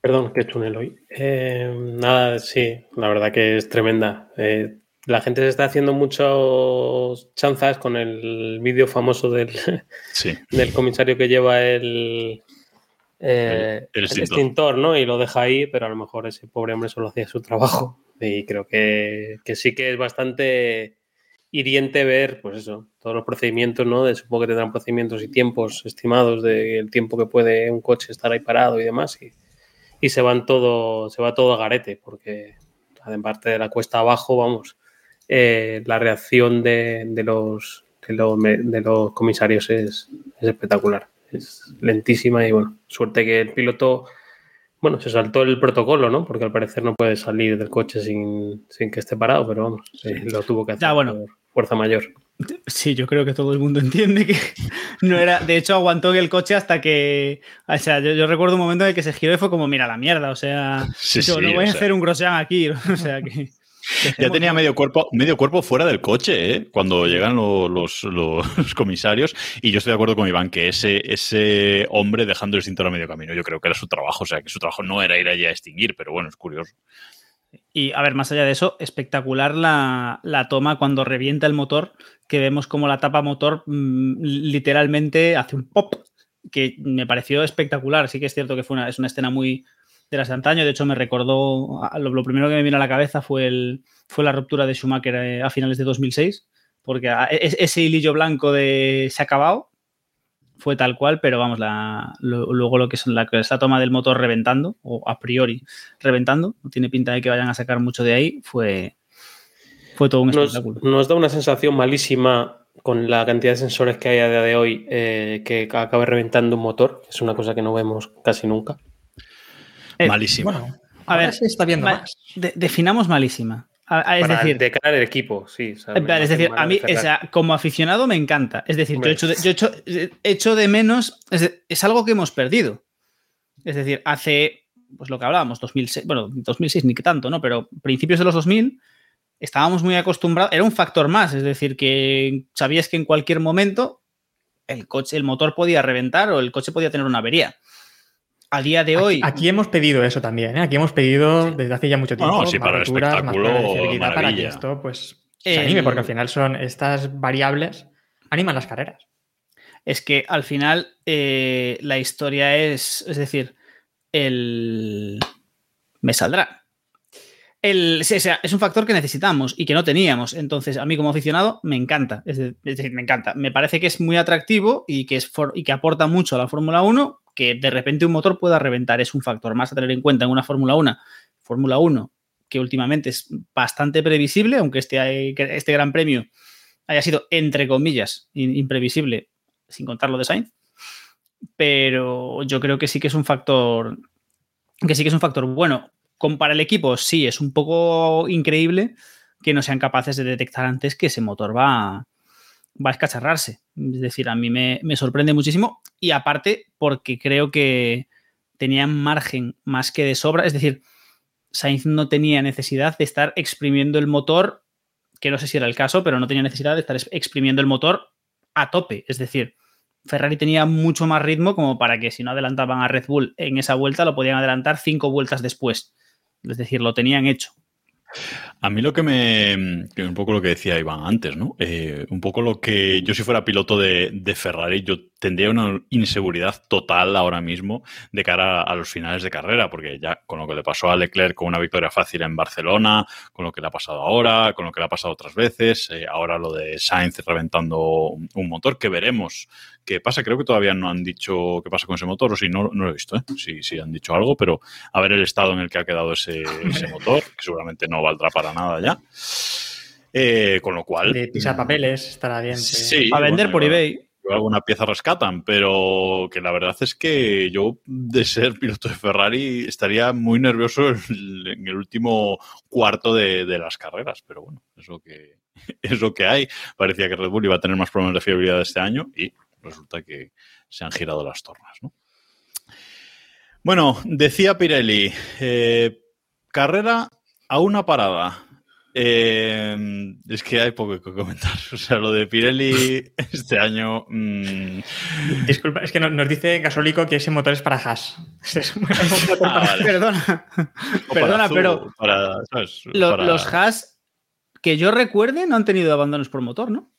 Perdón, qué túnel hoy. Eh, nada, sí, la verdad que es tremenda. Eh, la gente se está haciendo muchos chanzas con el vídeo famoso del, sí. del comisario que lleva el, eh, el, el, extintor. el, extintor. ¿no? Y lo deja ahí, pero a lo mejor ese pobre hombre solo hacía su trabajo. Y creo que, que, sí que es bastante hiriente ver, pues eso, todos los procedimientos, ¿no? De, supongo que tendrán procedimientos y tiempos estimados del tiempo que puede un coche estar ahí parado y demás. Y, y se van todo, se va todo a garete, porque en parte de la cuesta abajo, vamos, eh, la reacción de, de, los, de, los, de los comisarios es, es espectacular es lentísima y bueno, suerte que el piloto, bueno, se saltó el protocolo, ¿no? Porque al parecer no puede salir del coche sin, sin que esté parado, pero vamos, sí. lo tuvo que hacer ya, bueno. por fuerza mayor. Sí, yo creo que todo el mundo entiende que no era. De hecho, aguantó el coche hasta que. O sea, yo, yo recuerdo un momento en el que se giró y fue como, mira la mierda. O sea, sí, yo sí, no voy a sea, hacer un Grosjean aquí. O sea que. Ya tenía medio cuerpo, medio cuerpo fuera del coche, ¿eh? Cuando llegan lo- los, los comisarios. Y yo estoy de acuerdo con Iván que ese, ese hombre dejando el cinturón a medio camino, yo creo que era su trabajo. O sea, que su trabajo no era ir allí a extinguir, pero bueno, es curioso. Y a ver, más allá de eso, espectacular la, la toma cuando revienta el motor, que vemos como la tapa motor mm, literalmente hace un pop, que me pareció espectacular. Sí que es cierto que fue una, es una escena muy de las de antaño. De hecho, me recordó, lo, lo primero que me vino a la cabeza fue, el, fue la ruptura de Schumacher eh, a finales de 2006, porque a- es- ese hilillo blanco de se ha acabado fue tal cual, pero vamos, la, lo- luego lo que es la, que es la toma del motor reventando, o a priori reventando, no tiene pinta de que vayan a sacar mucho de ahí, fue, fue todo un Nos, espectáculo. nos da una sensación malísima con la cantidad de sensores que hay a día de hoy eh, que acabe reventando un motor. Es una cosa que no vemos casi nunca. Eh, Malísimo. Bueno, A ver, se está viendo más. de- definamos malísima. A- a- es Para decir, de cara al equipo, sí. o sea, es decir, a mí, o sea, como aficionado me encanta. Es decir, yo echo de, yo echo, echo de menos, es, de- es algo que hemos perdido. Es decir, hace, pues lo que hablábamos, 2006, bueno, 2006 ni que tanto, ¿no? Pero principios de los 2000 estábamos muy acostumbrados, era un factor más, es decir, que sabías que en cualquier momento el coche, el motor podía reventar o el coche podía tener una avería. A día de hoy, Aquí, aquí hemos pedido eso también, ¿eh? Aquí hemos pedido desde hace ya mucho No, no, tiempo sí, más para el espectáculo, para que esto pues se El- anime, porque al final son estas variables animan las carreras. es que al final eh, la historia es, es decir, el... Me saldrá. Es un factor que necesitamos y que no teníamos. Entonces, a mí como aficionado me encanta. Es, de- es decir, me encanta. Me parece que es muy atractivo y que, es y que aporta mucho a la Fórmula 1. Que de repente un motor pueda reventar es un factor más a tener en cuenta en una Fórmula 1. Fórmula 1 que últimamente es bastante previsible, aunque este, este gran premio haya sido, entre comillas, imprevisible, sin contar lo de Sainz. Pero yo creo que sí que es un factor. Que sí que es un factor bueno. Para el equipo, sí, es un poco increíble que no sean capaces de detectar antes que ese motor va, va a escacharrarse. Es decir, a mí me, me sorprende muchísimo. Y aparte, porque creo que tenían margen más que de sobra. Es decir, Sainz no tenía necesidad de estar exprimiendo el motor, que no sé si era el caso, pero no tenía necesidad de estar exprimiendo el motor a tope. Es decir, Ferrari tenía mucho más ritmo como para que si no adelantaban a Red Bull en esa vuelta, lo podían adelantar cinco vueltas después. Es decir, lo tenían hecho. A mí lo que me. Un poco lo que decía Iván antes, ¿no? Eh, un poco lo que. Yo, si fuera piloto de, de Ferrari, yo tendría una inseguridad total ahora mismo de cara a los finales de carrera, porque ya con lo que le pasó a Leclerc con una victoria fácil en Barcelona, con lo que le ha pasado ahora, con lo que le ha pasado otras veces, eh, ahora lo de Sainz reventando un motor, que veremos qué pasa. Creo que todavía no han dicho qué pasa con ese motor, o si no, no lo he visto, ¿eh? Sí, sí han dicho algo, pero a ver el estado en el que ha quedado ese, ese motor, que seguramente no valdrá para nada ya. Eh, con lo cual. De pisar papeles, estará bien. Sí, a vender bueno, por eBay. alguna pieza rescatan, pero que la verdad es que yo, de ser piloto de Ferrari, estaría muy nervioso en en el último cuarto de, de las carreras. Pero bueno, es lo, que, es lo que hay. Parecía que Red Bull iba a tener más problemas de fiabilidad este año y resulta que se han girado las tornas. ¿no? Bueno, decía Pirelli, eh, carrera a una parada. Eh, es que hay poco que comentar. O sea, lo de Pirelli este año. mm, Disculpa, es que no- nos dice Gasólico que ese motor es para Haas. Es ah, para- vale. Perdona, O para perdona, pero para, ¿sabes? lo- Para- los Haas que yo recuerde no han tenido abandonos por motor, ¿no?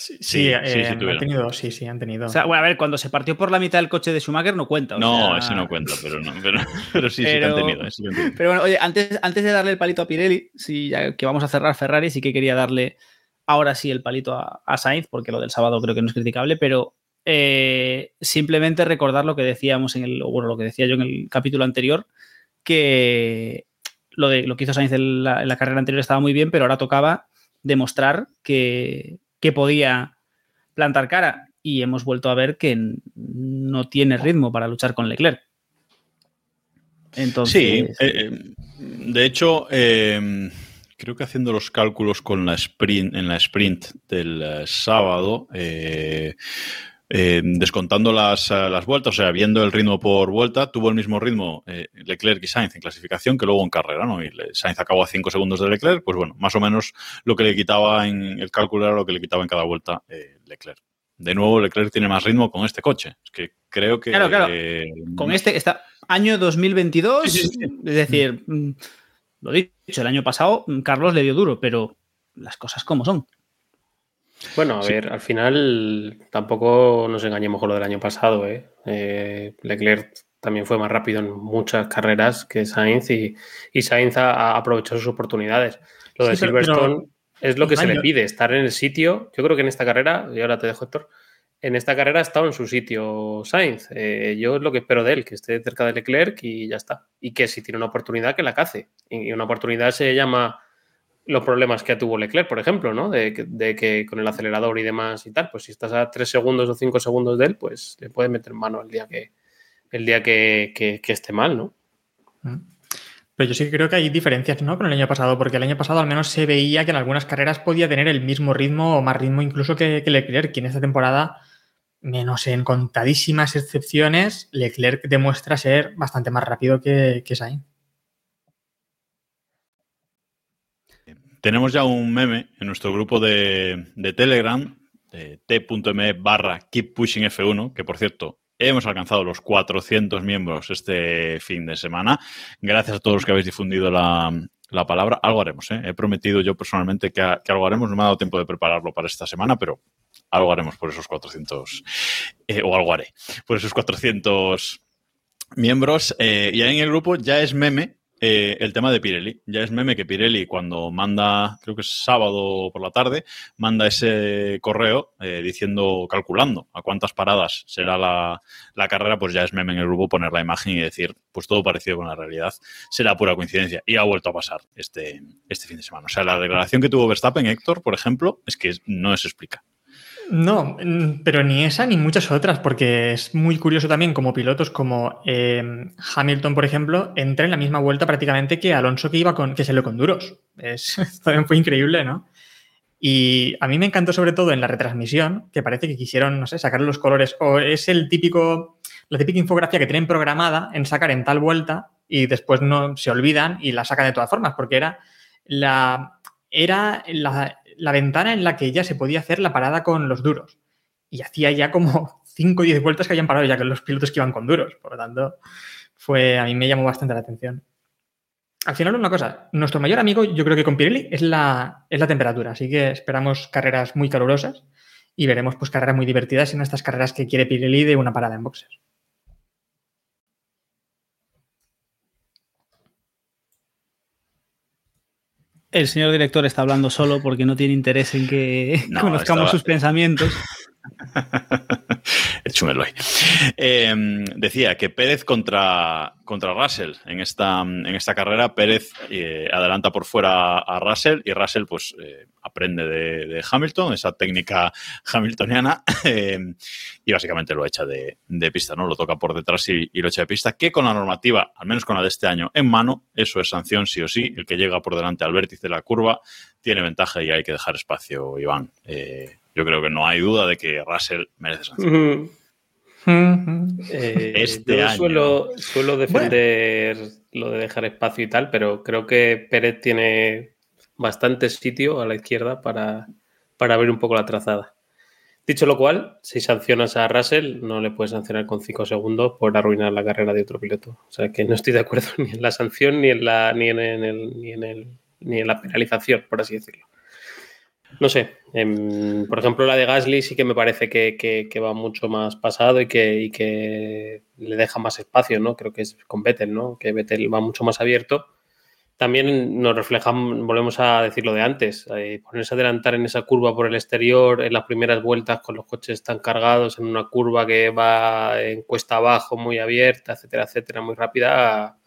Sí, sí, eh, sí, han tuvieron. tenido, sí, sí, han tenido. O sea, bueno, a ver, cuando se partió por la mitad del coche de Schumacher no cuenta. o No, sea- ese no cuenta, pero, no, pero, pero sí, sí que han tenido. eh, sí que han tenido. Pero bueno, oye, antes, antes de darle el palito a Pirelli, sí, ya que vamos a cerrar Ferrari, sí que quería darle ahora sí el palito a, a Sainz, porque lo del sábado creo que no es criticable, pero eh, simplemente recordar lo que decíamos en el, o bueno, lo que decía yo en el capítulo anterior, que lo, de, lo que hizo Sainz en la, en la carrera anterior estaba muy bien, pero ahora tocaba demostrar que, que podía plantar cara y hemos vuelto a ver que no tiene ritmo para luchar con Leclerc. Entonces, Sí, eh, eh, de hecho, eh, creo que haciendo los cálculos con la sprint, en la sprint del eh, sábado, eh, eh, descontando las, eh, las, vueltas, o sea, viendo el ritmo por vuelta, tuvo el mismo ritmo eh, Leclerc y Sainz en clasificación que luego en carrera, ¿no? Y Sainz acabó a 5 segundos de Leclerc, pues bueno, más o menos lo que le quitaba en el cálculo era lo que le quitaba en cada vuelta Leclerc. De nuevo, Leclerc tiene más ritmo con este coche. Es que creo que. Claro, claro. con este, está año 2022, es decir, mm, lo dicho, el año pasado mm, Carlos le dio duro, pero las cosas como son. Bueno, a ver, al final tampoco nos engañemos con lo del año pasado. ¿eh? Eh, Leclerc también fue más rápido en muchas carreras que Sainz y, Sainz ha, aprovechado sus oportunidades. Lo de Silverstone es lo que se le pide, estar en el sitio. Yo creo que en esta carrera, y ahora te dejo, Héctor, en esta carrera ha estado en su sitio Sainz. Eh, yo es lo que espero de él, que esté cerca de Leclerc y ya está. Y que si tiene una oportunidad, que la cace. Y una oportunidad se llama los problemas que tuvo Leclerc, por ejemplo, ¿no? De, que con el acelerador y demás y tal, pues si estás a tres segundos o cinco segundos de él, pues le puedes meter mano el día que, el día que, esté mal, ¿no? Mm. Pero yo sí que creo que hay diferencias, ¿no? Con el año pasado, porque el año pasado al menos se veía que en algunas carreras podía tener el mismo ritmo o más ritmo incluso que, Leclerc, que en esta temporada, menos en contadísimas excepciones, Leclerc demuestra ser bastante más rápido que Sainz. Tenemos ya un meme en nuestro grupo de, Telegram, t.me barra Keep Pushing F1, que por cierto, hemos alcanzado los 400 miembros este fin de semana. Gracias a todos los que habéis difundido la, palabra. Algo haremos, ¿eh? He prometido yo personalmente que, algo haremos. No me ha dado tiempo de prepararlo para esta semana, pero algo haremos por esos 400, eh, o algo haré, por esos 400 miembros. Eh, y ahí en el grupo ya es meme eh, el tema de Pirelli. Ya es meme que Pirelli cuando manda, creo que es sábado por la tarde, manda ese correo eh, diciendo, calculando a cuántas paradas será la, carrera, pues ya es meme en el grupo poner la imagen y decir, pues todo parecido con la realidad, será pura coincidencia. Y ha vuelto a pasar este, este fin de semana. O sea, la declaración que tuvo Verstappen, Héctor, por ejemplo, es que no se explica. No, mm, pero ni esa ni muchas otras, porque es muy curioso también como pilotos como eh, Hamilton, por ejemplo, entra en la misma vuelta prácticamente que Alonso que iba con, que se lo con duros. Es, también fue increíble, ¿no? Y a mí me encantó sobre todo en la retransmisión, que parece que quisieron, no sé, sacar los colores, o es el típico, la típica infografía que tienen programada en sacar en tal vuelta y después no se olvidan y la sacan de todas formas, porque era la, era la, la ventana en la que ya se podía hacer la parada con los duros. Y hacía ya como 5 o 10 vueltas que habían parado ya con los pilotos que iban con duros. Por lo tanto, fue, a mí me llamó bastante la atención. Al final, una cosa, nuestro mayor amigo, yo creo que con Pirelli, es la, es la temperatura. Así que esperamos carreras muy calurosas y veremos pues carreras muy divertidas en estas carreras que quiere Pirelli de una parada en boxes. El señor director está hablando solo porque no tiene interés en que conozcamos sus pensamientos. Échumelo ahí. Em, decía que Pérez contra, contra Russell en esta, en esta carrera. Pérez eh, adelanta por fuera a Russell y Russell pues eh, aprende de, Hamilton, esa técnica hamiltoniana, em, y básicamente lo echa de, pista, ¿no? Lo toca por detrás y, lo echa de pista, que con la normativa, al menos con la de este año, en mano, eso es sanción sí o sí. El que llega por delante al vértice de la curva tiene ventaja y hay que dejar espacio, Iván. Eh, yo creo que no hay duda de que Russell merece sanción. Eh, este yo Suelo, suelo defender lo de dejar espacio y tal, pero creo que Pérez tiene bastante sitio a la izquierda para, para ver un poco la trazada. Dicho lo cual, si sancionas a Russell, no le puedes sancionar con 5 segundos por arruinar la carrera de otro piloto. O sea que no estoy de acuerdo ni en la sanción ni en la, ni en el, ni en el, ni en la penalización, por así decirlo. No sé, em, por ejemplo, la de Gasly sí que me parece que, va mucho más pasado y que, le deja más espacio, ¿no? Creo que es con Vettel, ¿no? Que Vettel va mucho más abierto. También nos refleja, volvemos a decirlo de antes, eh, ponerse a adelantar en esa curva por el exterior, en las primeras vueltas con los coches tan cargados, en una curva que va en cuesta abajo, muy abierta, etcétera, etcétera, muy rápida,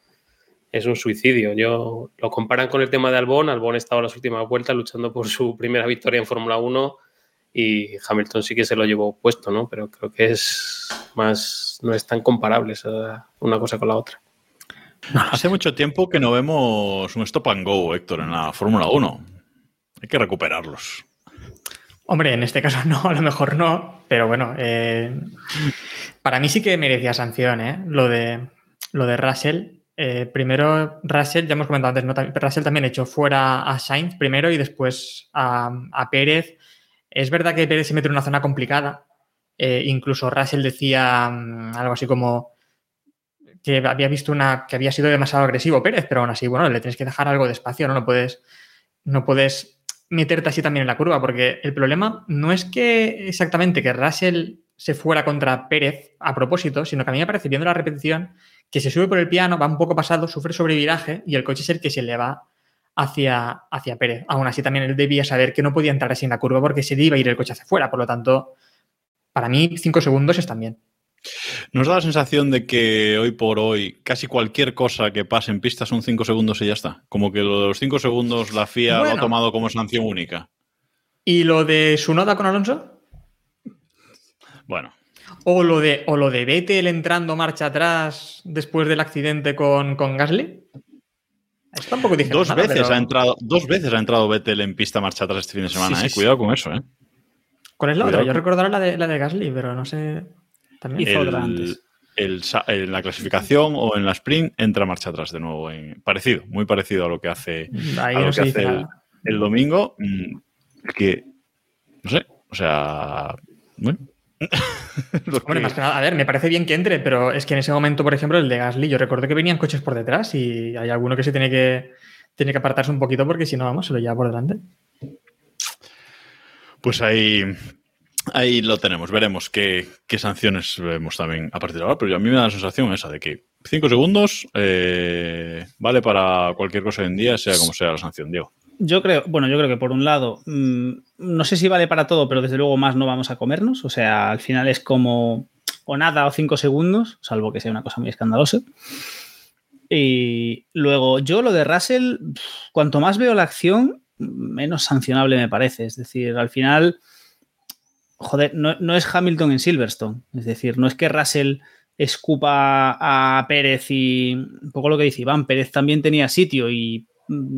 es un suicidio. Yo lo comparan con el tema de Albon. Albon estaba en las últimas vueltas luchando por su primera victoria en Fórmula 1 y Hamilton sí que se lo llevó puesto, ¿no? Pero creo que es más, no es tan comparable una cosa con la otra. Hace mucho tiempo que no vemos un stop and go, Héctor, en la Fórmula 1. Hay que recuperarlos. Hombre, en este caso no, a lo mejor no, pero bueno, eh, para mí sí que merecía sanción, ¿eh? Lo de, lo de Russell. Eh, primero, Russell, ya hemos comentado antes, ¿no? Russell también echó fuera a Sainz primero y después a, Pérez. Es verdad que Pérez se mete en una zona complicada. Eh, incluso Russell decía mm, algo así como que había visto una que había sido demasiado agresivo Pérez, pero aún así, bueno, le tienes que dejar algo de espacio, ¿no? No puedes, no puedes meterte así también en la curva, porque el problema no es que exactamente que Russell se fuera contra Pérez a propósito, sino que a mí me parece, viendo la repetición, que se sube por el piano, va un poco pasado, sufre sobreviraje y el coche es el que se le va hacia, hacia Pérez. Aún así, también él debía saber que no podía entrar así en la curva porque se le iba a ir el coche hacia afuera. Por lo tanto, para mí, cinco segundos están bien. Nos da la sensación de que hoy por hoy casi cualquier cosa que pase en pista son 5 segundos y ya está. Como que lo de los 5 segundos la FIA lo ha tomado como sanción única. ¿Y lo de Sunoda con Alonso? Bueno, ¿O lo de, o lo de Vettel entrando marcha atrás después del accidente con, con Gasly? Esto tampoco dije dos nada, veces, pero- ha entrado, dos veces ha entrado Vettel en pista marcha atrás este fin de semana. Sí, eh. sí. Cuidado con eso. ¿eh? ¿Cuál es la Cuidado otra? Yo recordaré la de, la de Gasly, pero no sé. También. Hizo El- otra antes. el en la clasificación o en la sprint entra marcha atrás de nuevo. En, parecido, muy parecido a lo que hace, Ahí a lo no que hace el, el domingo. Mm, que, no sé, o sea, bueno. Hombre, más que nada, a ver, me parece bien que entre, pero es que en ese momento, por ejemplo, el de Gasly, yo recuerdo que venían coches por detrás y hay alguno que se tiene que, tiene que apartarse un poquito porque si no, vamos, se lo lleva por delante. Pues ahí, ahí lo tenemos. Veremos qué, qué sanciones vemos también a partir de ahora. Pero a mí me da la sensación esa de que 5 segundos eh, vale para cualquier cosa hoy en día, sea como sea la sanción, Diego. Yo creo, bueno, yo creo que por un lado, mm, no sé si vale para todo, pero desde luego más no vamos a comernos. O sea, al final es como o nada o cinco segundos, salvo que sea una cosa muy escandalosa. Y luego, yo lo de Russell, cuanto más veo la acción, menos sancionable me parece. Es decir, al final, joder, no, no es Hamilton en Silverstone. Es decir, no es que Russell escupa a Pérez y un poco lo que dice Iván, Pérez también tenía sitio y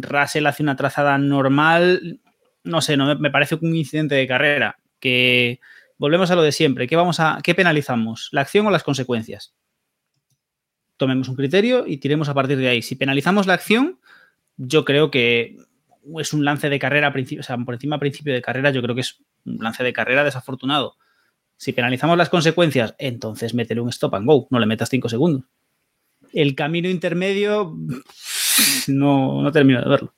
Russell hace una trazada normal. No sé, no me, parece un incidente de carrera que volvemos a lo de siempre. ¿Qué, vamos a, ¿Qué penalizamos? ¿La acción o las consecuencias? Tomemos un criterio y tiremos a partir de ahí. Si penalizamos la acción, yo creo que es un lance de carrera, o sea, por encima principio de carrera, yo creo que es un lance de carrera desafortunado. Si penalizamos las consecuencias, entonces métele un stop and go, no le metas 5 segundos. El camino intermedio, no, no termino de verlo.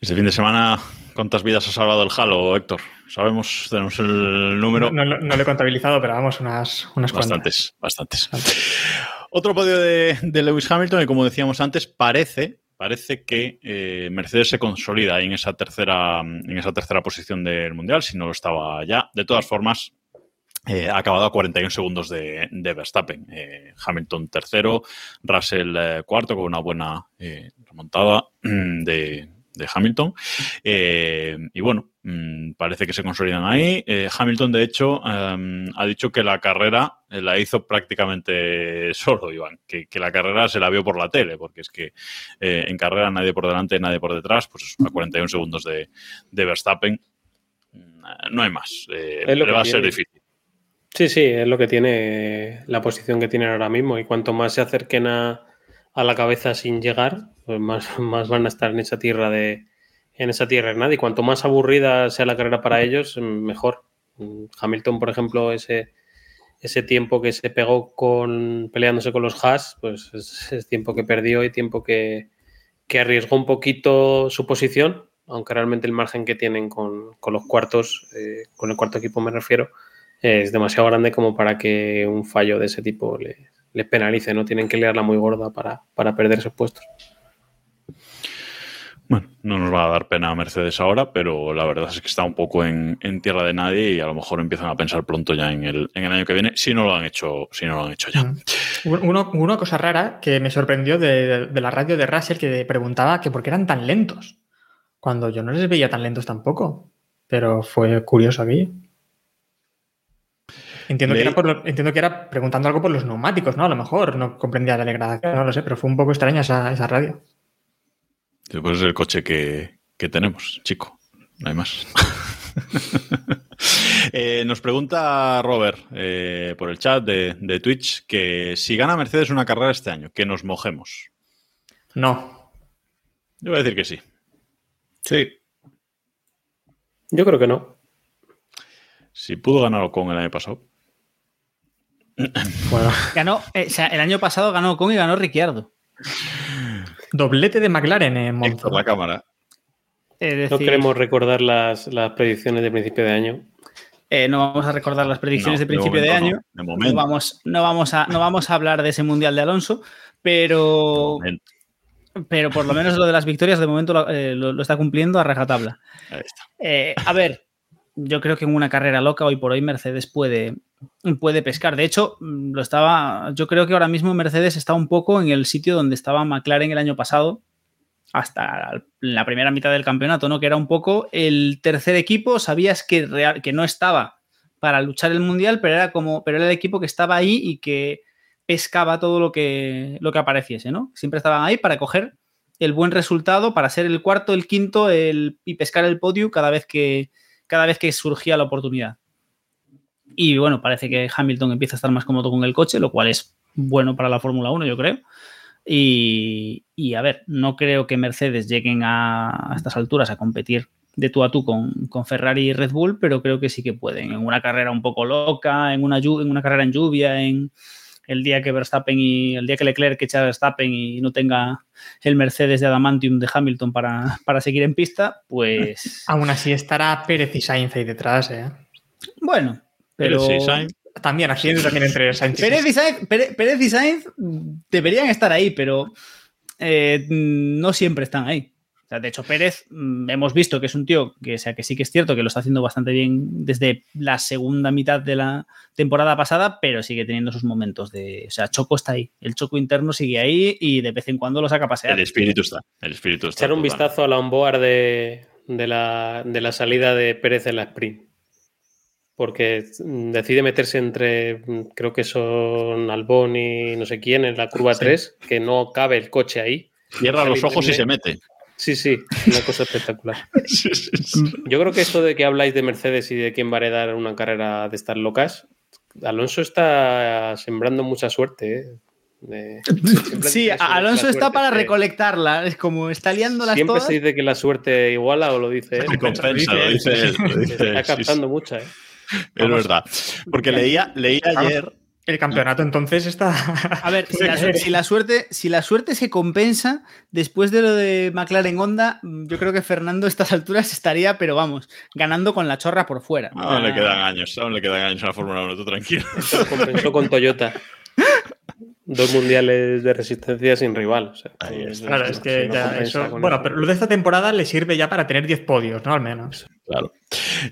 Este fin de semana, ¿cuántas vidas ha salvado el Halo, Héctor? Sabemos, tenemos el número. No, no- no lo he contabilizado, pero vamos, unas, unas cuantas. Bastantes, bastantes. Otro podio de, de Lewis Hamilton, y como decíamos antes, parece, parece que eh, Mercedes se consolida en esa tercera, en esa tercera posición del Mundial, si no lo estaba ya. De todas formas, eh, ha acabado a 41 segundos de, de Verstappen. Eh, Hamilton tercero, Russell eh, cuarto con una buena remontada de, de Hamilton. Y bueno, mm, parece que se consolidan ahí. Hamilton, de hecho, eh, ha dicho que la carrera la hizo prácticamente solo, Iván, que, que la carrera se la vio por la tele, porque es que en carrera nadie por delante, nadie por detrás, pues a 41 segundos de, de Verstappen. mm, No hay más. Va a ser difícil. Sí, sí, es lo que tiene la posición que tienen ahora mismo. Y cuanto más se acerquen a, la cabeza sin llegar, pues más, más van a estar en esa tierra de en esa tierra. Y cuanto más aburrida sea la carrera para ellos, mejor. Hamilton, por ejemplo, ese, ese tiempo que se pegó con peleándose con los Haas, pues es, es tiempo que perdió y tiempo que, que arriesgó un poquito su posición, aunque realmente el margen que tienen con, con los cuartos, eh, con el cuarto equipo me refiero, es demasiado grande como para que un fallo de ese tipo les le penalice, ¿no? Tienen que liarla muy gorda para, para perder esos puestos. Bueno, no nos va a dar pena a Mercedes ahora, pero la verdad es que está un poco en, en tierra de nadie y a lo mejor empiezan a pensar pronto ya en el, en el año que viene, si no lo han hecho, si no lo han hecho ya. Uno- una cosa rara que me sorprendió de, de la radio de Russell que preguntaba que por qué eran tan lentos, cuando yo no les veía tan lentos tampoco, pero fue curioso aquello. Entiendo que, era por entiendo que era preguntando algo por los neumáticos, ¿no? A lo mejor no comprendía la degradación, no lo sé, pero fue un poco extraña esa, esa radio. Pues es el coche que, que tenemos, chico. No hay más. Eh, nos pregunta Robert eh, por el chat de, de Twitch que si gana Mercedes una carrera este año, que nos mojemos. No. Yo voy a decir que sí. Sí. Yo creo que no. Si pudo ganar con el año pasado. Bueno, Ganó, eh, o sea, el año pasado ganó Ocon y ganó Ricciardo. doblete de McLaren en Monza. Héctor, la cámara. Es No queremos recordar las, las predicciones de principio de año. eh, no vamos a recordar las predicciones No, de principio de, momento año. no, de No, momento. vamos, no, vamos a, no vamos a hablar de ese Mundial de Alonso, pero, de pero por lo menos lo de las victorias de momento lo, eh, lo- lo está cumpliendo a rajatabla. Ahí está. Eh, a ver, yo creo que en una carrera loca hoy por hoy Mercedes puede, puede pescar. De hecho, mm, lo estaba. Yo creo que ahora mismo Mercedes está un poco en el sitio donde estaba McLaren el año pasado, hasta la primera mitad del campeonato, ¿no? Que era un poco el tercer equipo. Sabías que, real- que no estaba para luchar el mundial, pero era como. Pero era el equipo que estaba ahí y que pescaba todo lo que, lo que apareciese, ¿no? Siempre estaban ahí para coger el buen resultado, para ser el cuarto, el quinto el, y pescar el podio cada vez que, cada vez que surgía la oportunidad. Y bueno, parece que Hamilton empieza a estar más cómodo con el coche, lo cual es bueno para la Fórmula 1, yo creo. Y, a ver, no creo que Mercedes lleguen a, a estas alturas a competir de tú a tú con, con, Ferrari y Red Bull, pero creo que sí que pueden. En una carrera un poco loca, en una, en una carrera en lluvia, en el día que Verstappen y el día que Leclerc echa a Verstappen y no tenga el Mercedes de Adamantium de Hamilton para, para seguir en pista, pues. Aún así estará Pérez y Sainz ahí detrás, ¿eh? Bueno, pero. Sí, Sainz. También, aquí también entre Sainz y Pérez y Sainz, Pérez, Pérez y Sainz deberían estar ahí, pero eh, no siempre están ahí. Sea, de hecho, Pérez mm, hemos visto que es un tío que, o sea, que sí que es cierto que lo está haciendo bastante bien desde la segunda mitad de la temporada pasada, pero sigue teniendo sus momentos de. O sea, Choco está ahí. El Choco interno sigue ahí y de vez en cuando lo saca a pasear. El espíritu está. El espíritu está. Echar un total. vistazo a la onboard de, de, la, de la salida de Pérez en la sprint porque decide meterse entre, creo que son Albón y no sé quién, en la curva sí. 3, que no cabe el coche ahí. Cierra los ojos y se mete. Sí, sí, una cosa espectacular. sí, sí, sí. Yo creo que esto de que habláis de Mercedes y de quién va a heredar una carrera de estas locas, Alonso está sembrando mucha suerte. ¿eh? De, sí, Alonso está para recolectarla, es como está liando las Siempre todas. se dice que la suerte iguala o lo dice él. Se compensa, lo dice él. Lo dice él está captando mucha, ¿eh? Es verdad. Porque leía, leía ayer. El campeonato entonces está. A ver, si la, si la, suerte, si la suerte se compensa, después de lo de McLaren Honda, yo creo que Fernando a estas alturas estaría, pero vamos, ganando con la chorra por fuera. Aún ah. le quedan años, aún le quedan años a la Fórmula 1, tú tranquilo. Se compensó con Toyota. Dos mundiales de resistencia sin rival. O sea, claro, es que no ya eso. Bueno, eso. pero lo de esta temporada le sirve ya para tener 10 podios, ¿no? Al menos. Claro.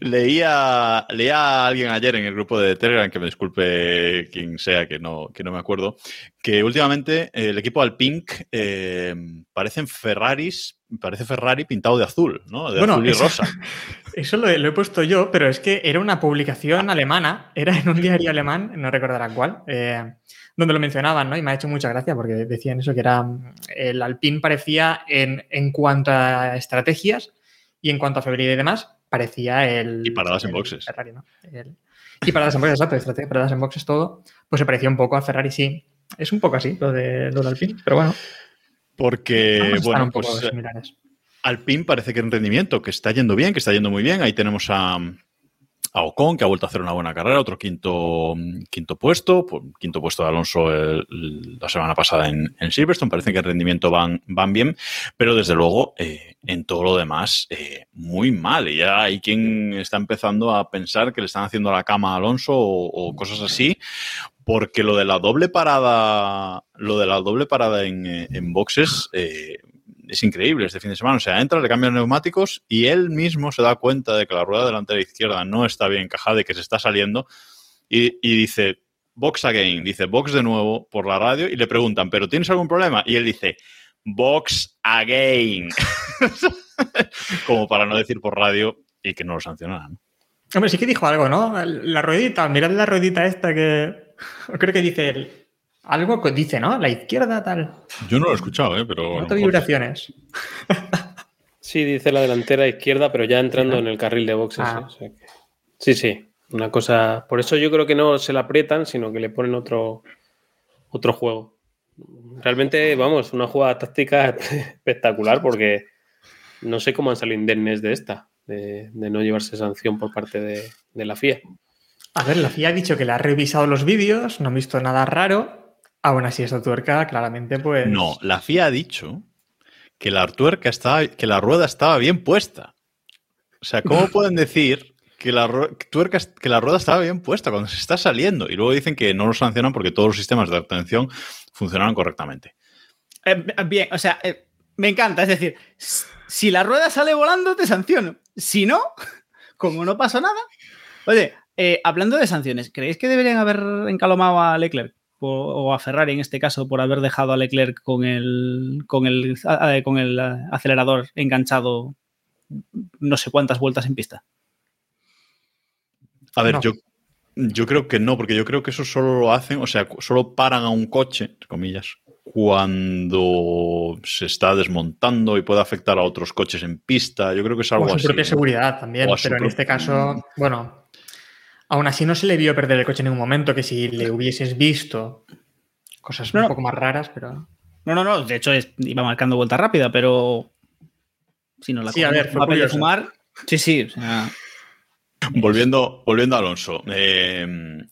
Leía, leía a alguien ayer en el grupo de Telegram, que me disculpe quien sea, que no, que no me acuerdo, que últimamente el equipo Alpine eh, parecen Ferraris, parece Ferrari pintado de azul, ¿no? De bueno, azul y eso, rosa. Eso lo he, lo he, puesto yo, pero es que era una publicación alemana, era en un diario alemán, no recordarán cuál, eh, donde lo mencionaban, ¿no? Y me ha hecho mucha gracia porque decían eso, que era el Alpine parecía en, en cuanto a estrategias y en cuanto a febril y demás, parecía el... Y paradas el, en boxes. Ferrari, ¿no? El, y paradas en boxes, exacto, estrategia, paradas en boxes, todo, pues se parecía un poco a Ferrari, sí. Es un poco así lo de, lo de Alpine, pero bueno. Porque, bueno, un poco pues, similares. Alpine parece que en rendimiento, que está yendo bien, que está yendo muy bien. Ahí tenemos a, a Ocon, que ha vuelto a hacer una buena carrera, otro quinto, quinto puesto, quinto puesto de Alonso el, el, la semana pasada en, Silverstone. Parece que en rendimiento van, van bien, pero desde luego eh, en todo lo demás eh, muy mal. Y ya hay quien está empezando a pensar que le están haciendo la cama a Alonso o, cosas así, porque lo de la doble parada, lo de la doble parada en, en boxes, eh, es increíble este fin de semana. O sea, entra, le cambian neumáticos y él mismo se da cuenta de que la rueda delantera izquierda no está bien encajada y que se está saliendo. Y, dice, box again, dice, box de nuevo por la radio y le preguntan, ¿pero tienes algún problema? Y él dice, box again. Como para no decir por radio y que no lo sancionaran. Hombre, sí que dijo algo, ¿no? La ruedita, mirad la ruedita esta que creo que dice él. Algo que dice, ¿no? La izquierda tal. Yo no lo he escuchado, ¿eh? Pero. Noto vibraciones. Sí, dice la delantera izquierda, pero ya entrando en el carril de boxes. Ah. ¿eh? O sea que- Sí, sí. Una cosa. Por eso yo creo que no se la aprietan, sino que le ponen otro, otro juego. Realmente, vamos, una jugada táctica espectacular porque no sé cómo han salido indemnes de esta, de, de no llevarse sanción por parte de, de la FIA. A ver, la FIA ha dicho que le ha revisado los vídeos, no ha visto nada raro. Aún así, esta tuerca claramente, pues. No, la FIA ha dicho que la tuerca estaba, que la rueda estaba bien puesta. O sea, ¿cómo pueden decir que la tuerca, que la rueda estaba bien puesta cuando se está saliendo? Y luego dicen que no lo sancionan porque todos los sistemas de atención funcionaron correctamente. Eh, bien, o sea, eh, me encanta. Es decir, si la rueda sale volando, te sanciono. Si no, como no pasa nada. Oye, eh, hablando de sanciones, ¿creéis que deberían haber encalomado a Leclerc? O, o a Ferrari en este caso por haber dejado a Leclerc con el, con el, con el eh, acelerador enganchado no sé cuántas vueltas en pista. A ver, No. yo, yo creo que no, porque yo creo que eso solo lo hacen, o sea, solo paran a un coche, entre comillas, cuando se está desmontando y puede afectar a otros coches en pista. Yo creo que es o algo a su así. propia ¿no? seguridad también. O Pero en este caso, bueno, aún así no se le vio perder el coche en ningún momento, que si le hubieses visto cosas No, un poco más raras, pero. No, no, no. De hecho, es- iba marcando vuelta rápida, pero. Si no la Sí, a cogemos ver, fue de fumar. Sí, sí. O sea, Volviendo, volviendo a Alonso, eh,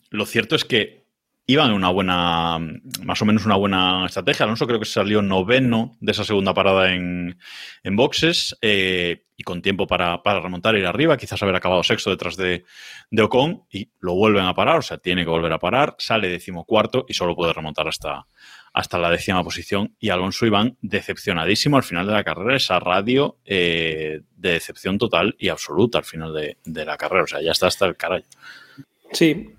lo cierto es que iban en una buena, más o menos una buena estrategia. Alonso creo que salió noveno de esa segunda parada en, en boxes eh, y con tiempo para, para remontar ir arriba, quizás haber acabado sexto detrás de, de Ocon y lo vuelven a parar, o sea, tiene que volver a parar, sale decimocuarto y solo puede remontar hasta, hasta la décima posición y Alonso Iván decepcionadísimo al final de la carrera, esa radio eh, de decepción total y absoluta al final de, de la carrera, o sea, ya está hasta el carajo. Sí,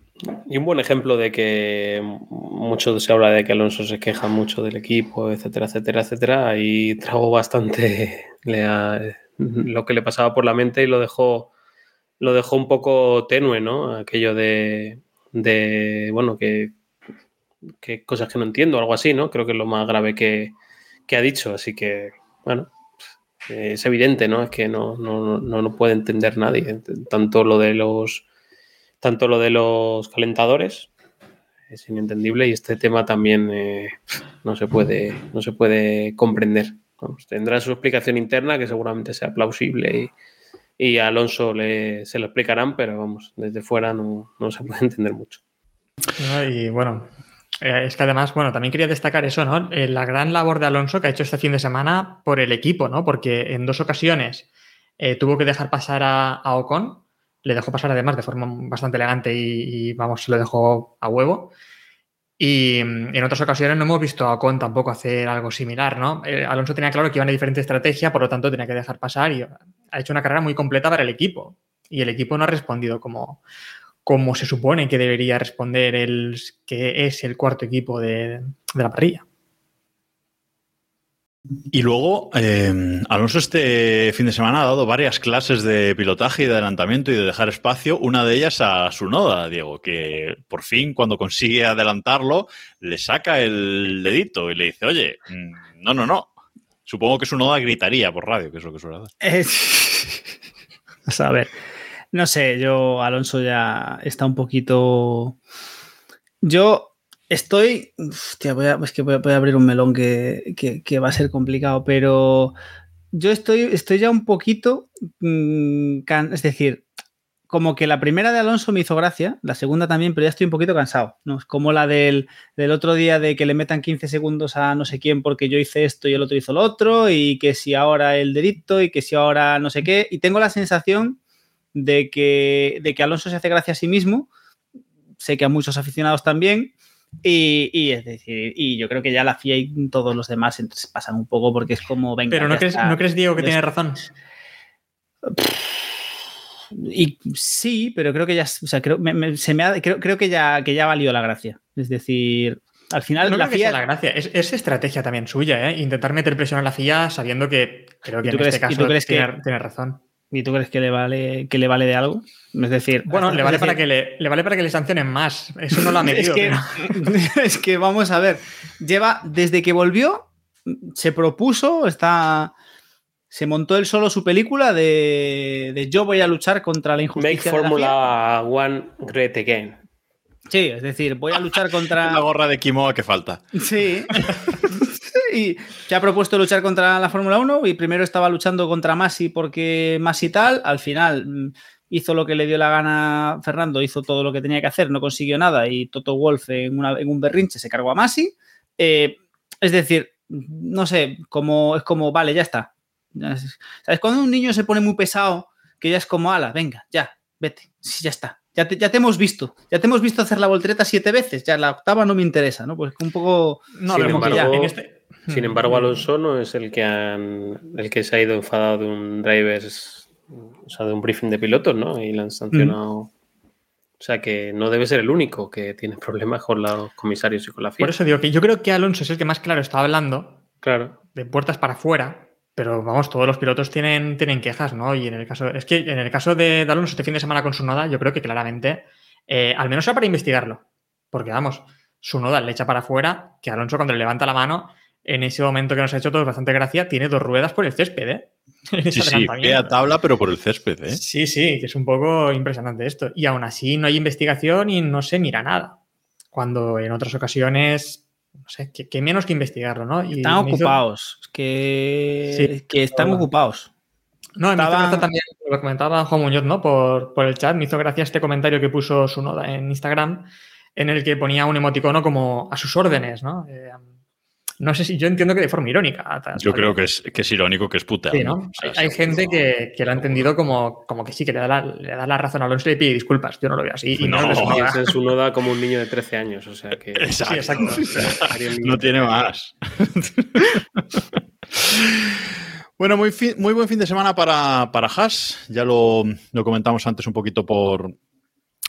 y un buen ejemplo de que mucho se habla de que Alonso se queja mucho del equipo, etcétera, etcétera, etcétera. Ahí trago bastante lo que le pasaba por la mente y lo dejó, lo dejó un poco tenue, ¿no? Aquello de, de bueno, que, que cosas que no entiendo, algo así, ¿no? Creo que es lo más grave que, que ha dicho. Así que, bueno, es evidente, ¿no? Es que no, no, no, no puede entender nadie. Tanto lo de los tanto lo de los calentadores es inentendible y este tema también eh, no se puede no se puede comprender Vamos, tendrá su explicación interna que seguramente sea plausible y, y a Alonso le, se lo explicarán pero vamos desde fuera no, no se puede entender mucho. Y bueno, eh, es que además, bueno, también quería destacar eso, ¿no? Eh, la gran labor de Alonso que ha hecho este fin de semana por el equipo, ¿no? Porque en dos ocasiones tuvo que dejar pasar a, a Ocon, le dejó pasar además de forma bastante elegante y, y, vamos, lo dejó a huevo. Y mm, en otras ocasiones no hemos visto a Ocon tampoco hacer algo similar, ¿no? Eh, Alonso tenía claro que iba en diferente estrategia, por lo tanto tenía que dejar pasar y ha hecho una carrera muy completa para el equipo. Y el equipo no ha respondido como, como se supone que debería responder el que es el cuarto equipo de, de la parrilla. Y luego, eh, Alonso este fin de semana ha dado varias clases de pilotaje y de adelantamiento y de dejar espacio, una de ellas a su noda, Diego, que por fin cuando consigue adelantarlo le saca el dedito y le dice, oye, mm, no, no, no. Supongo que su noda gritaría por radio, que es lo que suele hacer. Sea, a ver, no sé, yo, Alonso ya está un poquito... Yo estoy. Hostia, voy a, que voy a, abrir un melón que, que, va a ser complicado, pero yo estoy, estoy ya un poquito. Mmm, es decir, como que la primera de Alonso me hizo gracia, la segunda también, pero ya estoy un poquito cansado. ¿no? Como la del, del otro día de que le metan 15 segundos a no sé quién porque yo hice esto y el otro hizo lo otro, y que si ahora el dedito y que si ahora no sé qué. Y tengo la sensación de que, de que Alonso se hace gracia a sí mismo. Sé que a muchos aficionados también, y, y, es decir, y yo creo que ya la FIA y todos los demás se pasan un poco porque es como venga. Pero no crees, ¿no crees, Diego, que tiene razón. Y sí, pero creo que ya, o sea, creo, me, me, se me ha, creo, creo, que ya que ya valió la gracia. Es decir, al final no la creo FIA. Que sea la gracia. Es, es, estrategia también suya, ¿eh? Intentar meter presión a la FIA sabiendo que creo que en crees, este caso tiene, que, tiene razón. ¿Y tú crees que le vale, que le vale de algo? Es decir, bueno, le vale, decir, para que le, le, vale para que le sancionen más. Eso no lo ha medido. es, que, pero... es que vamos a ver, lleva desde que volvió, se propuso, está se montó él solo su película de, de yo voy a luchar contra la Make injusticia. la Formula One great again. Sí, es decir, voy a luchar contra. La gorra de Kimoa que falta. Sí. Y se ha propuesto luchar contra la Fórmula 1 y primero estaba luchando contra Masi porque Masi tal, al final mm, hizo lo que le dio la gana Fernando, hizo todo lo que tenía que hacer, no consiguió nada y Toto Wolf en, una- en un berrinche se cargó a Masi. Eh, es decir, no sé, como, es como, vale, ya está. ¿Sabes? Cuando un niño se pone muy pesado, que ya es como, ala, venga, ya, vete, sí, ya está. Ya te, ya te hemos visto, ya te hemos visto hacer la voltereta siete veces, ya la octava no me interesa, ¿no? Pues un poco... No, pero ya en este. Sin embargo, Alonso no es el que han, el que se ha ido enfadado de un drivers, o sea, de un briefing de pilotos, ¿no? Y le han sancionado. O sea, que no debe ser el único que tiene problemas con los comisarios y con la FIA. Por eso digo que yo creo que Alonso es el que más claro está hablando Claro. de puertas para afuera, pero vamos, todos los pilotos tienen, tienen quejas, ¿no? Y en el caso, es que en el caso de, de Alonso este fin de semana con su noda, yo creo que claramente, eh, al menos era para investigarlo, porque vamos, su noda le echa para afuera, que Alonso cuando le levanta la mano, en ese momento que nos ha hecho todos bastante gracia, tiene dos ruedas por el césped, ¿eh? En Sí, sí, ve a tabla, pero por el césped, ¿eh? Sí, sí, que es un poco impresionante esto. Y aún así no hay investigación y no se mira nada. Cuando en otras ocasiones, no sé, que, que menos que investigarlo, ¿no? Y Están me hizo- ocupados, que, Sí, que están hola. ocupados. No, hizo Estaban- también, lo comentaba Juan Muñoz, ¿no? Por, por el chat, me hizo gracia este comentario que puso su noda en Instagram, en el que ponía un emoticono como a sus órdenes, ¿no? Eh, no sé si yo entiendo que de forma irónica. Yo creo que es, que es irónico, que es puteado. Sí, ¿no? O sea, hay hay gente que, que lo ha entendido como, como que sí, que le da, la, le da la razón a Alonso y le pide disculpas. Yo no lo veo así. Y No, menos de su noda. Piensa en su noda como un niño de 13 años, o sea que. Exacto. Sí, exacto. Un niño No tiene 13 más. bueno, muy, fin- muy buen fin de semana para, para Haas. Ya lo, lo comentamos antes un poquito por,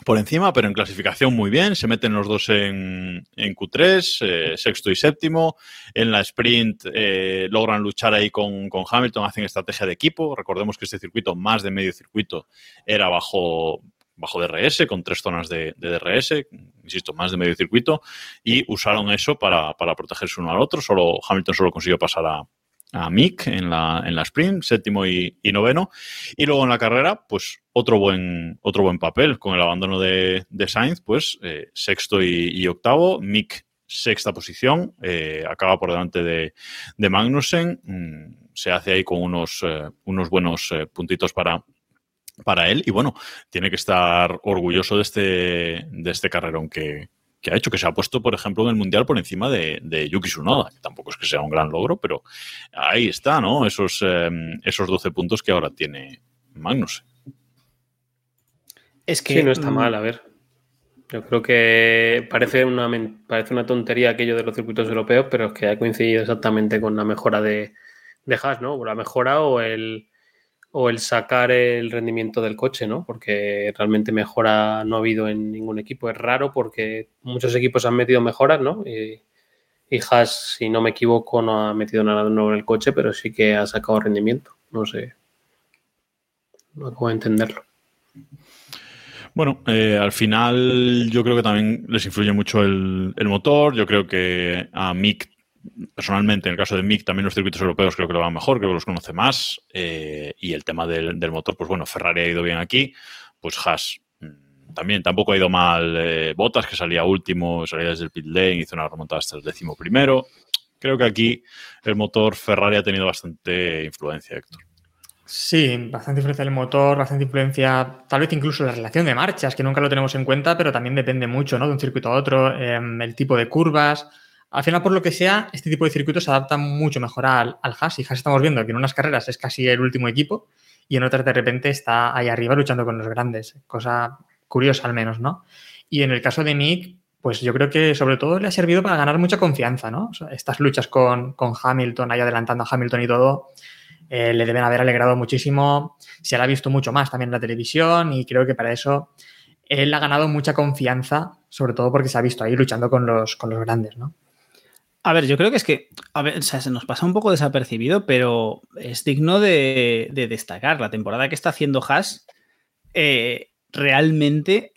por encima, pero en clasificación muy bien. Se meten los dos en, en Q3, eh, sexto y séptimo. En la sprint eh, logran luchar ahí con, con Hamilton, hacen estrategia de equipo. Recordemos que este circuito, más de medio circuito, era bajo, bajo DRS, con tres zonas de, de DRS, insisto, más de medio circuito, y usaron eso para, para protegerse uno al otro. Solo Hamilton solo consiguió pasar a, a Mick en la, en la sprint, séptimo y, noveno. Y luego en la carrera, pues otro buen, otro buen papel con el abandono de, de Sainz, pues eh, sexto y, octavo. Mick sexta posición, eh, acaba por delante de, de Magnussen. Mm, se hace ahí con unos, eh, unos buenos puntitos para, para él. Y bueno, tiene que estar orgulloso de este, de este carrerón que, que ha hecho, que se ha puesto, por ejemplo, en el Mundial por encima de, de Yuki Tsunoda, que tampoco es que sea un gran logro, pero ahí está, ¿no? Esos, eh, esos 12 puntos que ahora tiene Magnus. Es que Sí, no está mm, mal, a ver. Yo creo que parece una, parece una tontería aquello de los circuitos europeos, pero es que ha coincidido exactamente con la mejora de, de Haas, ¿no? O la mejora o el, o el sacar el rendimiento del coche, ¿no? Porque realmente mejora no ha habido en ningún equipo. Es raro porque muchos equipos han metido mejoras, ¿no? Y, y Haas, si no me equivoco, no ha metido nada nuevo en el coche, pero sí que ha sacado rendimiento. No sé. No acabo de entenderlo. Bueno, eh, al final yo creo que también les influye mucho el, el motor. Yo creo que a Mick, personalmente, en el caso de Mick, también los circuitos europeos creo que lo van mejor, creo que los conoce más. eh, y el tema del, del motor, pues bueno, Ferrari ha ido bien aquí. Pues Haas mm, también tampoco ha ido mal. Eh, Botas, que salía último, salía desde el pit lane, hizo una remontada hasta el décimo primero. Creo que aquí el motor Ferrari ha tenido bastante influencia, Héctor. Sí, bastante influencia del motor, bastante influencia, tal vez incluso la relación de marchas, que nunca lo tenemos en cuenta, pero también depende mucho, ¿no? De un circuito a otro, eh, el tipo de curvas. Al final, por lo que sea, este tipo de circuitos se adaptan mucho mejor al, al Haas. Y Haas estamos viendo que en unas carreras es casi el último equipo y en otras de repente está ahí arriba luchando con los grandes. Cosa curiosa al menos, ¿no? Y en el caso de Mick, pues yo creo que sobre todo le ha servido para ganar mucha confianza, ¿no? Estas luchas con, con Hamilton, ahí adelantando a Hamilton y todo, eh, le deben haber alegrado muchísimo. Se la ha visto mucho más también en la televisión y creo que para eso él ha ganado mucha confianza, sobre todo porque se ha visto ahí luchando con los, con los grandes, ¿no? A ver, yo creo que es que, se nos pasa un poco desapercibido, pero es digno de, de destacar. La temporada que está haciendo Haas eh, realmente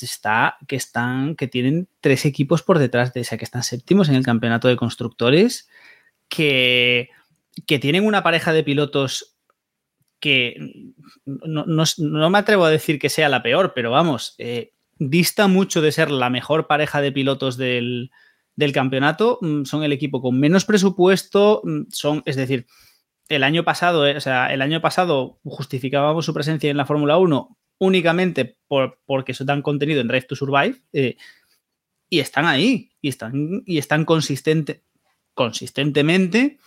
está, que están, que tienen tres equipos por detrás de esa, que están séptimos en el campeonato de constructores, que que tienen una pareja de pilotos que no, no- no me atrevo a decir que sea la peor, pero vamos, eh, dista mucho de ser la mejor pareja de pilotos del, del campeonato. Mm, Son el equipo con menos presupuesto, mm, son, es decir, el año pasado, eh, o sea, el año pasado justificábamos su presencia en la Fórmula 1 únicamente por, porque eso dan contenido en Drive to Survive eh, y están ahí y están, y están consistente, consistentemente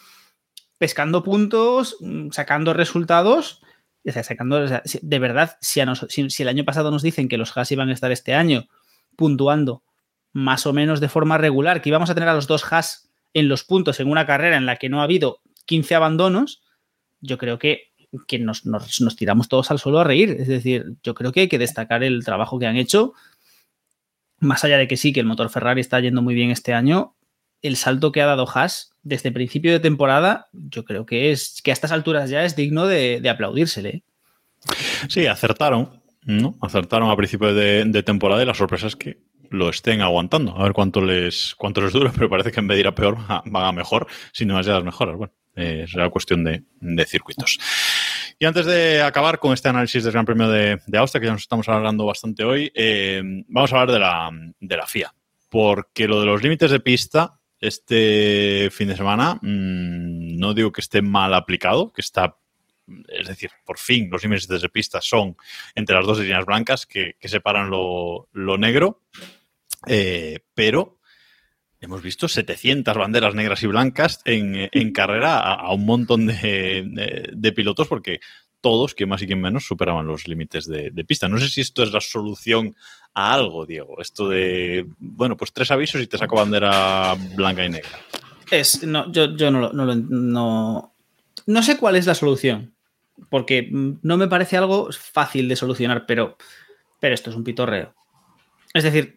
pescando puntos, mm, sacando resultados. Sacando, de verdad, si el año pasado nos dicen que los Haas iban a estar este año puntuando más o menos de forma regular, que íbamos a tener a los dos Haas en los puntos en una carrera en la que no ha habido 15 abandonos, yo creo que, que nos, nos- tiramos todos al suelo a reír. Es decir, yo creo que hay que destacar el trabajo que han hecho. Más allá de que sí, que el motor Ferrari está yendo muy bien este año, el salto que ha dado Haas desde principio de temporada, yo creo que es que a estas alturas ya es digno de, de aplaudírsele. Sí, acertaron, ¿no? Acertaron a principio de, de temporada y la sorpresa es que lo estén aguantando. A ver cuánto les, cuánto les dura, pero parece que en vez de ir a peor, van a- mejor, sin demasiadas mejoras. Bueno, eh, será cuestión de, de circuitos. Y antes de acabar con este análisis del Gran Premio de, de Austria, que ya nos estamos hablando bastante hoy, eh, vamos a hablar de la, de la FIA. Porque lo de los límites de pista este fin de semana, mm, no digo que esté mal aplicado, que está es decir, por fin los límites de pista son entre las dos líneas blancas que, que separan lo, lo negro, eh, pero hemos visto 700 banderas negras y blancas en, en carrera a, un montón de, pilotos porque todos, que más y que menos, superaban los límites de, pista. No sé si esto es la solución a algo, Diego. Esto de, bueno, pues tres avisos y te saco bandera blanca y negra. Es, no, yo, yo no, lo- no, no, sé cuál es la solución, porque no me parece algo fácil de solucionar, pero, pero esto es un pitorreo. Es decir,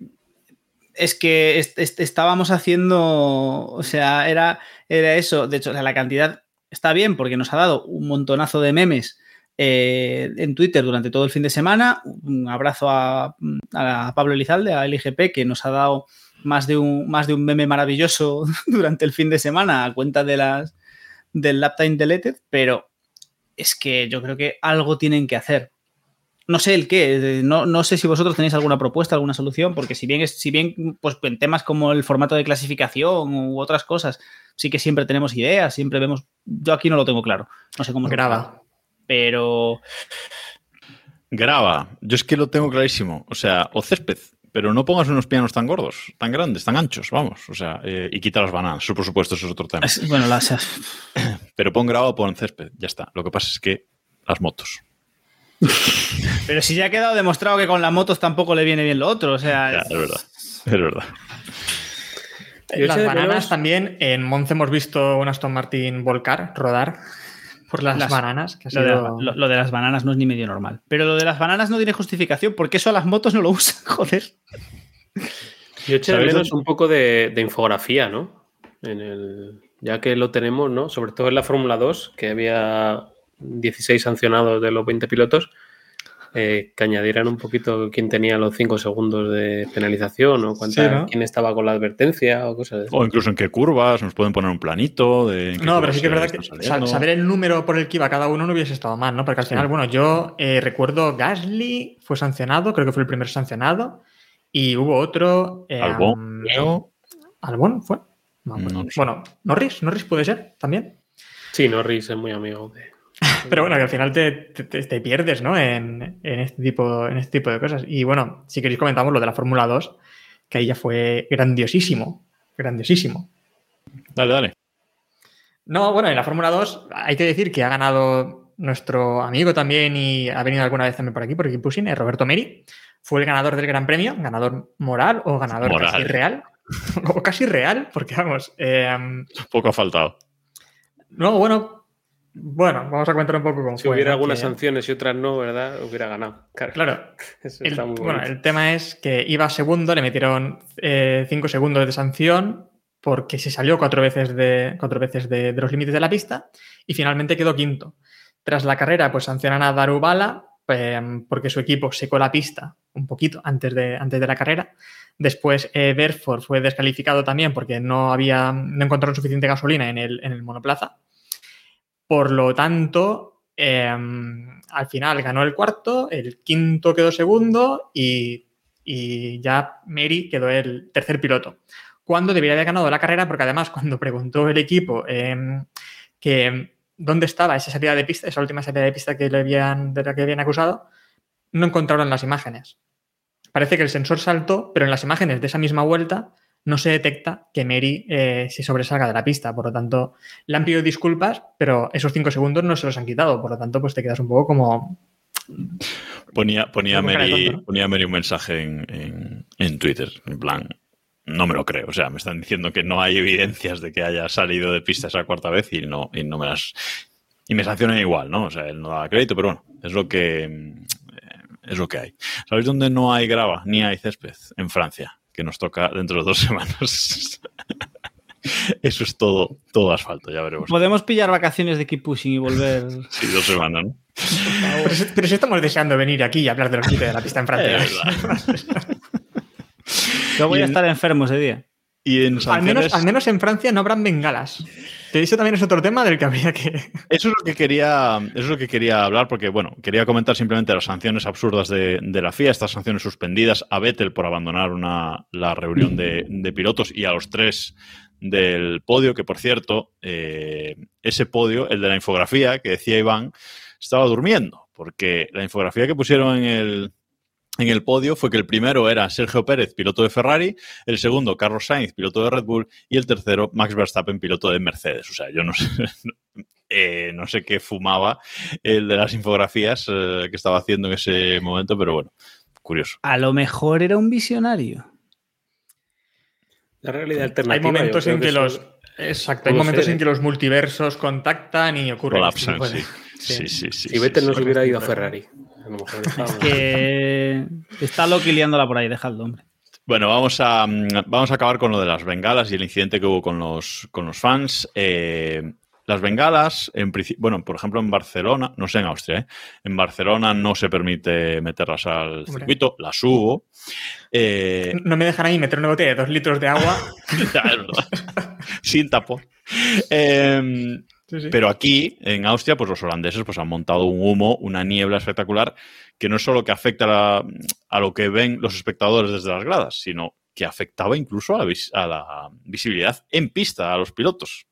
es que est- est- estábamos haciendo, o sea, era, era eso, de hecho, la cantidad está bien porque nos ha dado un montonazo de memes eh, en Twitter durante todo el fin de semana. Un abrazo a, a Pablo Elizalde, a LGP, que nos ha dado más de un, más de un meme maravilloso durante el fin de semana a cuenta de las, del Laptime Deleted, pero es que yo creo que algo tienen que hacer. No sé el qué, no, no sé si vosotros tenéis alguna propuesta, alguna solución, porque si bien, es, si bien pues, en temas como el formato de clasificación u otras cosas, sí que siempre tenemos ideas, siempre vemos. Yo aquí no lo tengo claro. No sé cómo Graba. Pero Graba. Yo es que lo tengo clarísimo. O sea, o césped, pero no pongas unos pianos tan gordos, tan grandes, tan anchos, vamos. O sea, eh, y quita las bananas. Eso, por supuesto, eso es otro tema. es- bueno, las, Pero pon graba o pon césped. Ya está. Lo que pasa es que las motos. Pero si ya ha quedado demostrado que con las motos tampoco le viene bien lo otro. O sea, Ya, es verdad. Es verdad. Yo Las bananas también. En Monza hemos visto un Aston Martin volcar, rodar por las, Las- bananas. Que Lo de, sido- lo- lo de las bananas no es ni medio normal. Pero lo de las bananas no tiene justificación porque eso a las motos no lo usan, joder. Yo eché de ¿Sabéis menos dónde- un poco de, de infografía, ¿no? En el, ya que lo tenemos, ¿no? Sobre todo en la Fórmula 2, que había 16 sancionados de los 20 pilotos, eh, que añadieran un poquito quién tenía los 5 segundos de penalización o cuánta- Sí, ¿no? quién estaba con la advertencia o cosas de O incluso en qué curvas, nos pueden poner un planito de. No, pero sí que es verdad que saliendo. saber el número por el que iba cada uno no hubiese estado mal, ¿no? Porque al final, bueno, yo eh, recuerdo Gasly fue sancionado, creo que fue el primer sancionado, y hubo otro. eh, Albon. ¿Albon fue? No. No bueno, Norris, Norris puede ser también. Sí, Norris es muy amigo de... Pero bueno, que al final te, te- pierdes, ¿no? En, en este tipo, en este tipo de cosas. Y bueno, si queréis comentamos lo de la Fórmula 2, que ahí ya fue grandiosísimo. Grandiosísimo. Dale, dale. No, bueno, en la Fórmula 2 hay que decir que ha ganado nuestro amigo también y ha venido alguna vez también por aquí, por aquí Pushing, eh, Roberto Meri. Fue el ganador del Gran Premio, ganador moral o ganador Moral. casi real. o casi real, porque vamos. eh, Poco ha faltado. no, bueno, bueno, vamos a comentar un poco cómo Si fue. hubiera ¿no? algunas Que- sanciones y otras no, ¿verdad? Hubiera ganado. Claro, El, bueno, el tema es que iba segundo, le metieron 5 segundos de sanción porque se salió cuatro veces, de, cuatro veces de, de los límites de la pista y finalmente quedó quinto. Tras la carrera, pues sancionan a Darubala eh, porque su equipo secó la pista un poquito antes de, antes de la carrera. Después, eh, Berford fue descalificado también porque no, había, no encontraron suficiente gasolina en el, en el monoplaza. Por lo tanto, eh, al final ganó el cuarto, el quinto quedó segundo y, y ya Mary quedó el tercer piloto. Cuando debería haber ganado la carrera, porque además cuando preguntó el equipo eh, que dónde estaba esa salida de pista, esa última salida de pista que le habían, de la que habían acusado, no encontraron las imágenes. Parece que el sensor saltó, pero en las imágenes de esa misma vuelta no se detecta que Mary eh, se sobresalga de la pista. Por lo tanto, le han pedido disculpas, pero esos cinco segundos no se los han quitado. Por lo tanto, pues te quedas un poco como. Ponía, ponía, Como Mary, tonto, ¿no? ponía Mary un mensaje en, en- en Twitter, en plan, no me lo creo. O sea, me están diciendo que no hay evidencias de que haya salido de pista esa cuarta vez y no, y no me las. Y me sancionan igual, ¿no? O sea, él no da crédito, pero bueno, es lo que. mm, Es lo que hay. ¿Sabéis dónde no hay grava ni hay césped? En Francia, que nos toca dentro de dos semanas. Eso es todo, todo asfalto, ya veremos. Podemos pillar vacaciones de keep pushing y volver. Sí, dos semanas, ¿no? Pero, si- pero si estamos deseando venir aquí y hablar de los límites de la pista en Francia. Yo voy Y a en- estar enfermo ese día. Y en al, menos, al menos en Francia no habrán bengalas. Que eso también es otro tema del que habría que. Eso es lo que quería, eso es lo que quería hablar, porque bueno, quería comentar simplemente las sanciones absurdas de, de la FIA, estas sanciones suspendidas a Vettel por abandonar una, la reunión de, de pilotos y a los tres del podio, que por cierto, eh, ese podio, el de la infografía que decía Iván, estaba durmiendo, porque la infografía que pusieron en el, en el podio fue que el primero era Sergio Pérez, piloto de Ferrari, el segundo Carlos Sainz, piloto de Red Bull, y el tercero Max Verstappen, piloto de Mercedes. O sea, yo no sé, eh, no sé qué fumaba el de las infografías eh, que estaba haciendo en ese momento, pero bueno, curioso. A lo mejor era un visionario. La realidad Hay alternativa. momentos yo creo en que los. Exacto, hay momentos ser, en que los multiversos contactan y ocurre. Colapsan, este sí. Sí, sí, sí. Si Vettel sí, no se hubiera ido a Ferrari. A lo mejor estábamos- Que está Loki liándola por ahí, dejadlo, hombre. Bueno, vamos a, mm, vamos a acabar con lo de las bengalas y el incidente que hubo con los, con los fans. Eh, las bengalas, en principio, bueno, por ejemplo, en Barcelona, no sé en Austria, ¿eh? en Barcelona no se permite meterlas al Hombre. circuito, las hubo. Eh, No me dejan ahí meter una botella de dos litros de agua. ya, es verdad. Sin tapón. Eh, Pero aquí, en Austria, pues los holandeses pues, han montado un humo, una niebla espectacular, que no solo que afecta a, a lo que ven los espectadores desde las gradas, sino que afectaba incluso a la, visibilidad en pista, a los pilotos,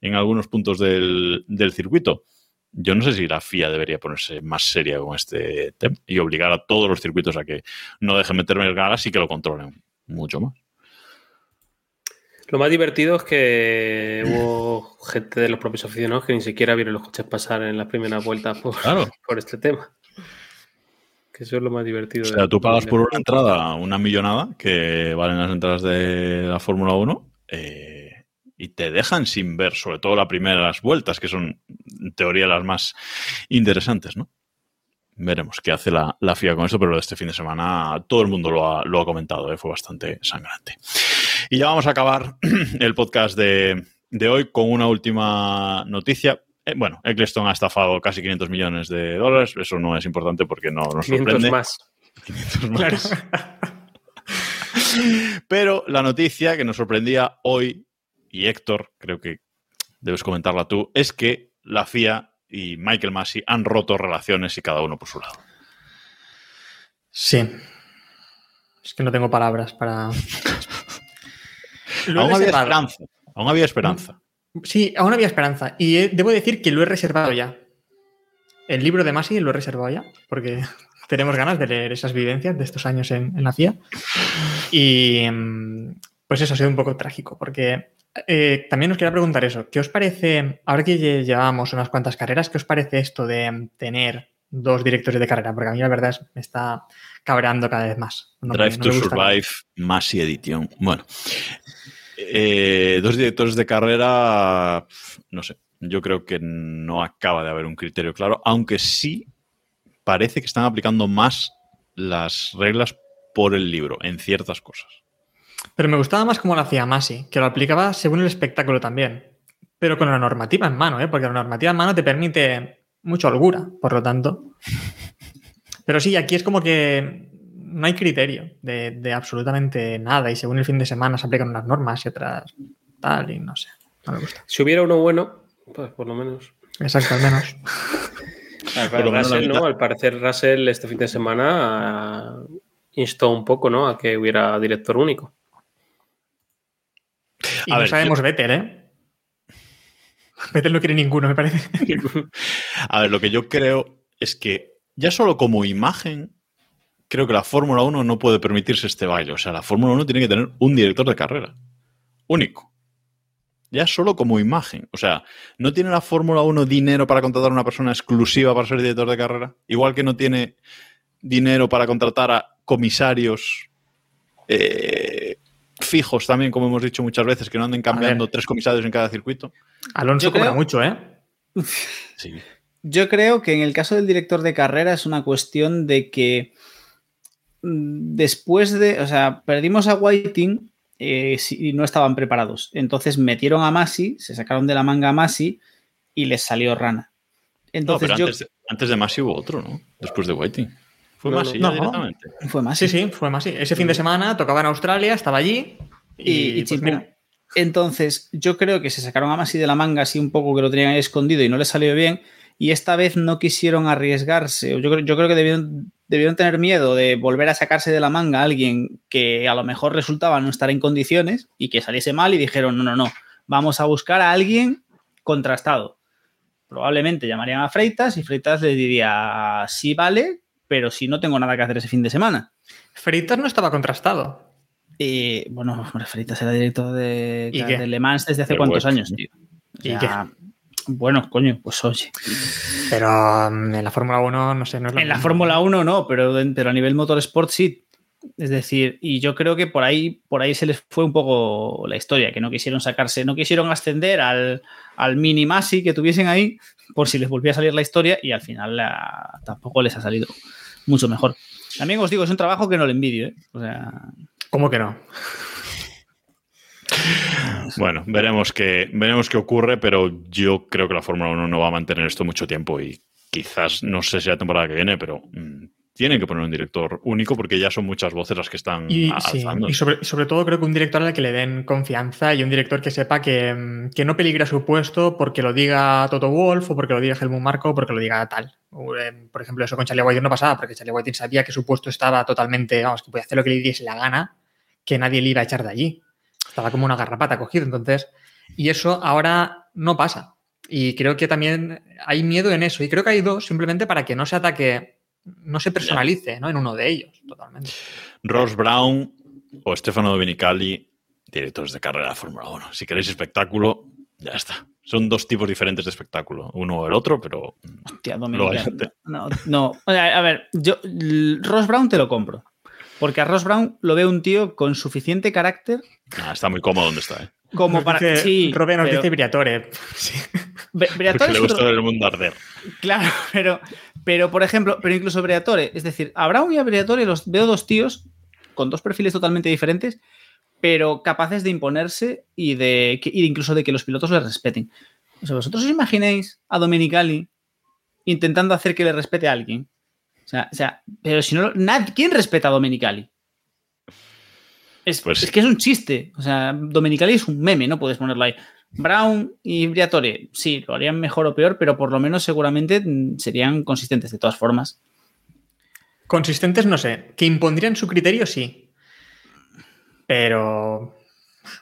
en algunos puntos del, circuito. Yo no sé si la FIA debería ponerse más seria con este tema y obligar a todos los circuitos a que no dejen meterme galas y que lo controlen mucho más. Lo más divertido es que hubo gente de los propios aficionados que ni siquiera vieron los coches pasar en las primeras vueltas por, Claro. por este tema. Que eso es lo más divertido. O sea, de- tú pagas por una entrada una millonada, que valen las entradas de la Fórmula 1, eh, y te dejan sin ver, sobre todo las primeras vueltas, que son, en teoría, las más interesantes, ¿no? Veremos qué hace la, la FIA con esto, pero lo de este fin de semana todo el mundo lo ha, lo ha comentado, ¿eh? fue bastante sangrante. Y ya vamos a acabar el podcast de, de hoy con una última noticia. Eh, bueno, Eccleston ha estafado casi 500 millones de dólares. Eso no es importante porque no nos 500 sorprende. más. 500 más. Pero la noticia que nos sorprendía hoy, y Héctor, creo que debes comentarla tú, es que la FIA y Michael Massey han roto relaciones y cada uno por su lado. Sí. Es que no tengo palabras para. Aún había esperanza. Aún había esperanza. Sí, aún había esperanza. Y eh, debo decir que lo he reservado ya. El libro de Masi lo he reservado ya, porque tenemos ganas de leer esas vivencias de estos años en, en la CIA. Y mm, pues eso ha sido un poco trágico, porque eh, también os quería preguntar eso. ¿Qué os parece, ahora que lle- llevamos unas cuantas carreras, qué os parece esto de mm, tener dos directores de carrera? Porque a mí la verdad es, me está cabreando cada vez más. No Drive no to. Survive, Massey Edition. Bueno, eh, dos directores de carrera, no sé, yo creo que no acaba de haber un criterio claro, aunque sí parece que están aplicando más las reglas por el libro en ciertas cosas. Pero me gustaba más como lo hacía Masi, que lo aplicaba según el espectáculo también. Pero con la normativa en mano, ¿eh? porque la normativa en mano te permite mucha holgura, por lo tanto. Pero sí, aquí es como que no hay criterio de, de absolutamente nada y según el fin de semana se aplican unas normas y otras tal y no sé. No me gusta. Si hubiera uno bueno, pues por lo menos. Exacto, al menos. Mitad. Al parecer, Russell este fin de semana ah, instó un poco ¿no? a que hubiera director único. Y A no ver, sabemos Vettel, ¿eh? Vettel no quiere ninguno, me parece. A ver, lo que yo creo es que ya solo como imagen, creo que la Fórmula 1 no puede permitirse este baile. O sea, la Fórmula 1 tiene que tener un director de carrera. Único. Ya solo como imagen. O sea, ¿no tiene la Fórmula 1 dinero para contratar a una persona exclusiva para ser director de carrera? Igual que no tiene dinero para contratar a comisarios eh, fijos también, como hemos dicho muchas veces, que no anden cambiando tres comisarios en cada circuito. Alonso cobra creo- mucho, ¿eh? Sí. Yo creo que en el caso del director de carrera es una cuestión de que después de, o sea, perdimos a Whiting eh, y no estaban preparados. Entonces metieron a Masi, se sacaron de la manga a Masi y les salió rana. No, Entonces pero yo antes, de- antes de Masi hubo otro, ¿no? Después de Waiting. Fue No, Masi no. directamente. fue Masi. Sí, sí, fue más así. Ese fin de semana tocaba en Australia, estaba allí. Y, Y, y pues Entonces, yo creo que se sacaron a Masi de la manga así un poco que lo tenían ahí escondido y no les salió bien. Y esta vez no quisieron arriesgarse. Yo creo, yo creo que debieron, debieron tener miedo de volver a sacarse de la manga a alguien que a lo mejor resultaba no estar en condiciones y que saliese mal y dijeron, no, no, no, vamos a buscar a alguien contrastado. Probablemente llamarían a Freitas y Freitas le diría, sí vale, pero si no tengo nada que hacer ese fin de semana. Freitas no estaba contrastado. Eh, bueno, hombre, Freitas era director de, ¿Y de Le Mans desde hace cuántos años, tío. O ¿Y Bueno, coño, pues oye. Pero um, en la Fórmula 1, no sé, no es lo En la. Fórmula 1 no, pero, pero a nivel motorsport sí. Es decir, y yo creo que por ahí, por ahí se les fue un poco la historia, que no quisieron sacarse, no quisieron ascender al, al mini Masi que tuviesen ahí, por si les volvía a salir la historia, y al final la- tampoco les ha salido mucho mejor. También os digo, es un trabajo que no le envidio, ¿eh? O sea, ¿Cómo que no? Bueno, veremos qué, veremos qué ocurre, pero yo creo que la Fórmula 1 no va a mantener esto mucho tiempo y quizás, no sé si la temporada que viene, pero mm, tienen que poner un director único porque ya son muchas voces las que están Y, a- sí, alzando. y sobre, sobre todo creo que un director al que le den confianza y un director que sepa que, mm, que no peligra su puesto porque lo diga Toto Wolf o porque lo diga Helmut Marko o porque lo diga tal. Eh, Por ejemplo, eso con Charlie Whiting no pasaba porque Charlie Whiting sabía que su puesto estaba totalmente, vamos, que podía hacer lo que le diese la gana, que nadie le iba a echar de allí. Estaba como una garrapata cogido, entonces. Y eso ahora no pasa. Y creo que también hay miedo en eso. Y creo que hay dos, simplemente para que no se ataque, no se personalice ¿no? en uno de ellos, totalmente. Ross Brown o Stefano Dominicali, directores de carrera de Fórmula 1. Si queréis espectáculo, ya está. Son dos tipos diferentes de espectáculo, uno o el otro, pero hostia, Lo Dominicali. No, no. A ver, yo Ross Brown te lo compro. Porque a Ross Brown lo veo un tío con suficiente carácter ah, está muy cómodo donde está. ¿eh? como Nos para. dice- sí, Robert nos pero- dice Briatore. Sí. Briatore le es gusta otro- ver el mundo arder. Claro, pero, pero por ejemplo, pero incluso Briatore, es decir, a Brown y a Briatore los veo dos tíos con dos perfiles totalmente diferentes, pero capaces de imponerse y de que- y incluso de que los pilotos les respeten. O sea, vosotros os imagináis a Domenicali intentando hacer que le respete a alguien. O sea, o sea pero si no, nadie, ¿quién respeta a Domenicali? Es, Pues- es que es un chiste. O sea, Domenicali es un meme, no puedes ponerlo ahí. Brown y Briatore, sí, lo harían mejor o peor, pero por lo menos seguramente mm, serían consistentes de todas formas. Consistentes, no sé. Que impondrían su criterio, sí. Pero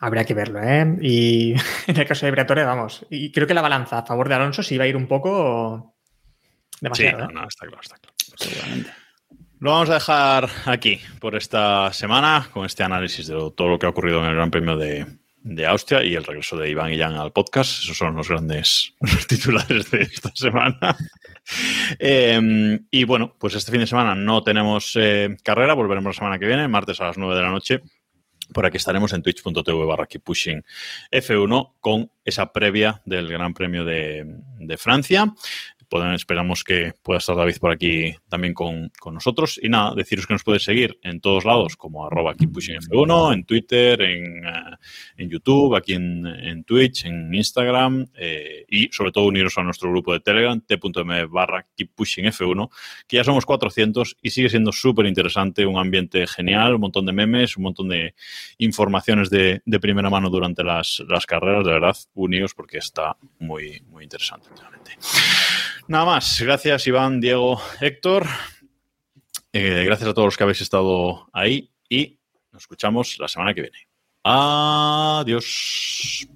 habrá que verlo, ¿eh? Y en el caso de Briatore, vamos. Y creo que la balanza a favor de Alonso sí va a ir un poco Sí, demasiado. no, ¿eh? no, está claro, está claro. Lo vamos a dejar aquí por esta semana con este análisis de todo lo que ha ocurrido en el Gran Premio de, Austria y el regreso de Iván y Jan al podcast. Esos son los grandes titulares de esta semana. Eh, y bueno, pues este fin de semana no tenemos eh, carrera, volveremos la semana que viene, martes a las 9 de la noche. Por aquí estaremos en twitch.tv barra pushing F1 con esa previa del Gran Premio de Francia esperamos que pueda estar David por aquí también con, con nosotros. Y nada, deciros que nos podéis seguir en todos lados, como arroba KeepPushingF1, en Twitter, en, eh, en YouTube, aquí en, Twitch, en Instagram, eh, y sobre todo uniros a nuestro grupo de Telegram, t.m barra KeepPushingF1, que ya somos 400 y sigue siendo súper interesante, un ambiente genial, un montón de memes, un montón de informaciones de, de primera mano durante las, las carreras, de verdad, unidos porque está muy, muy interesante. Nada más, gracias Iván, Diego, Héctor, Eh, gracias a todos los que habéis estado ahí y nos escuchamos la semana que viene. Adiós.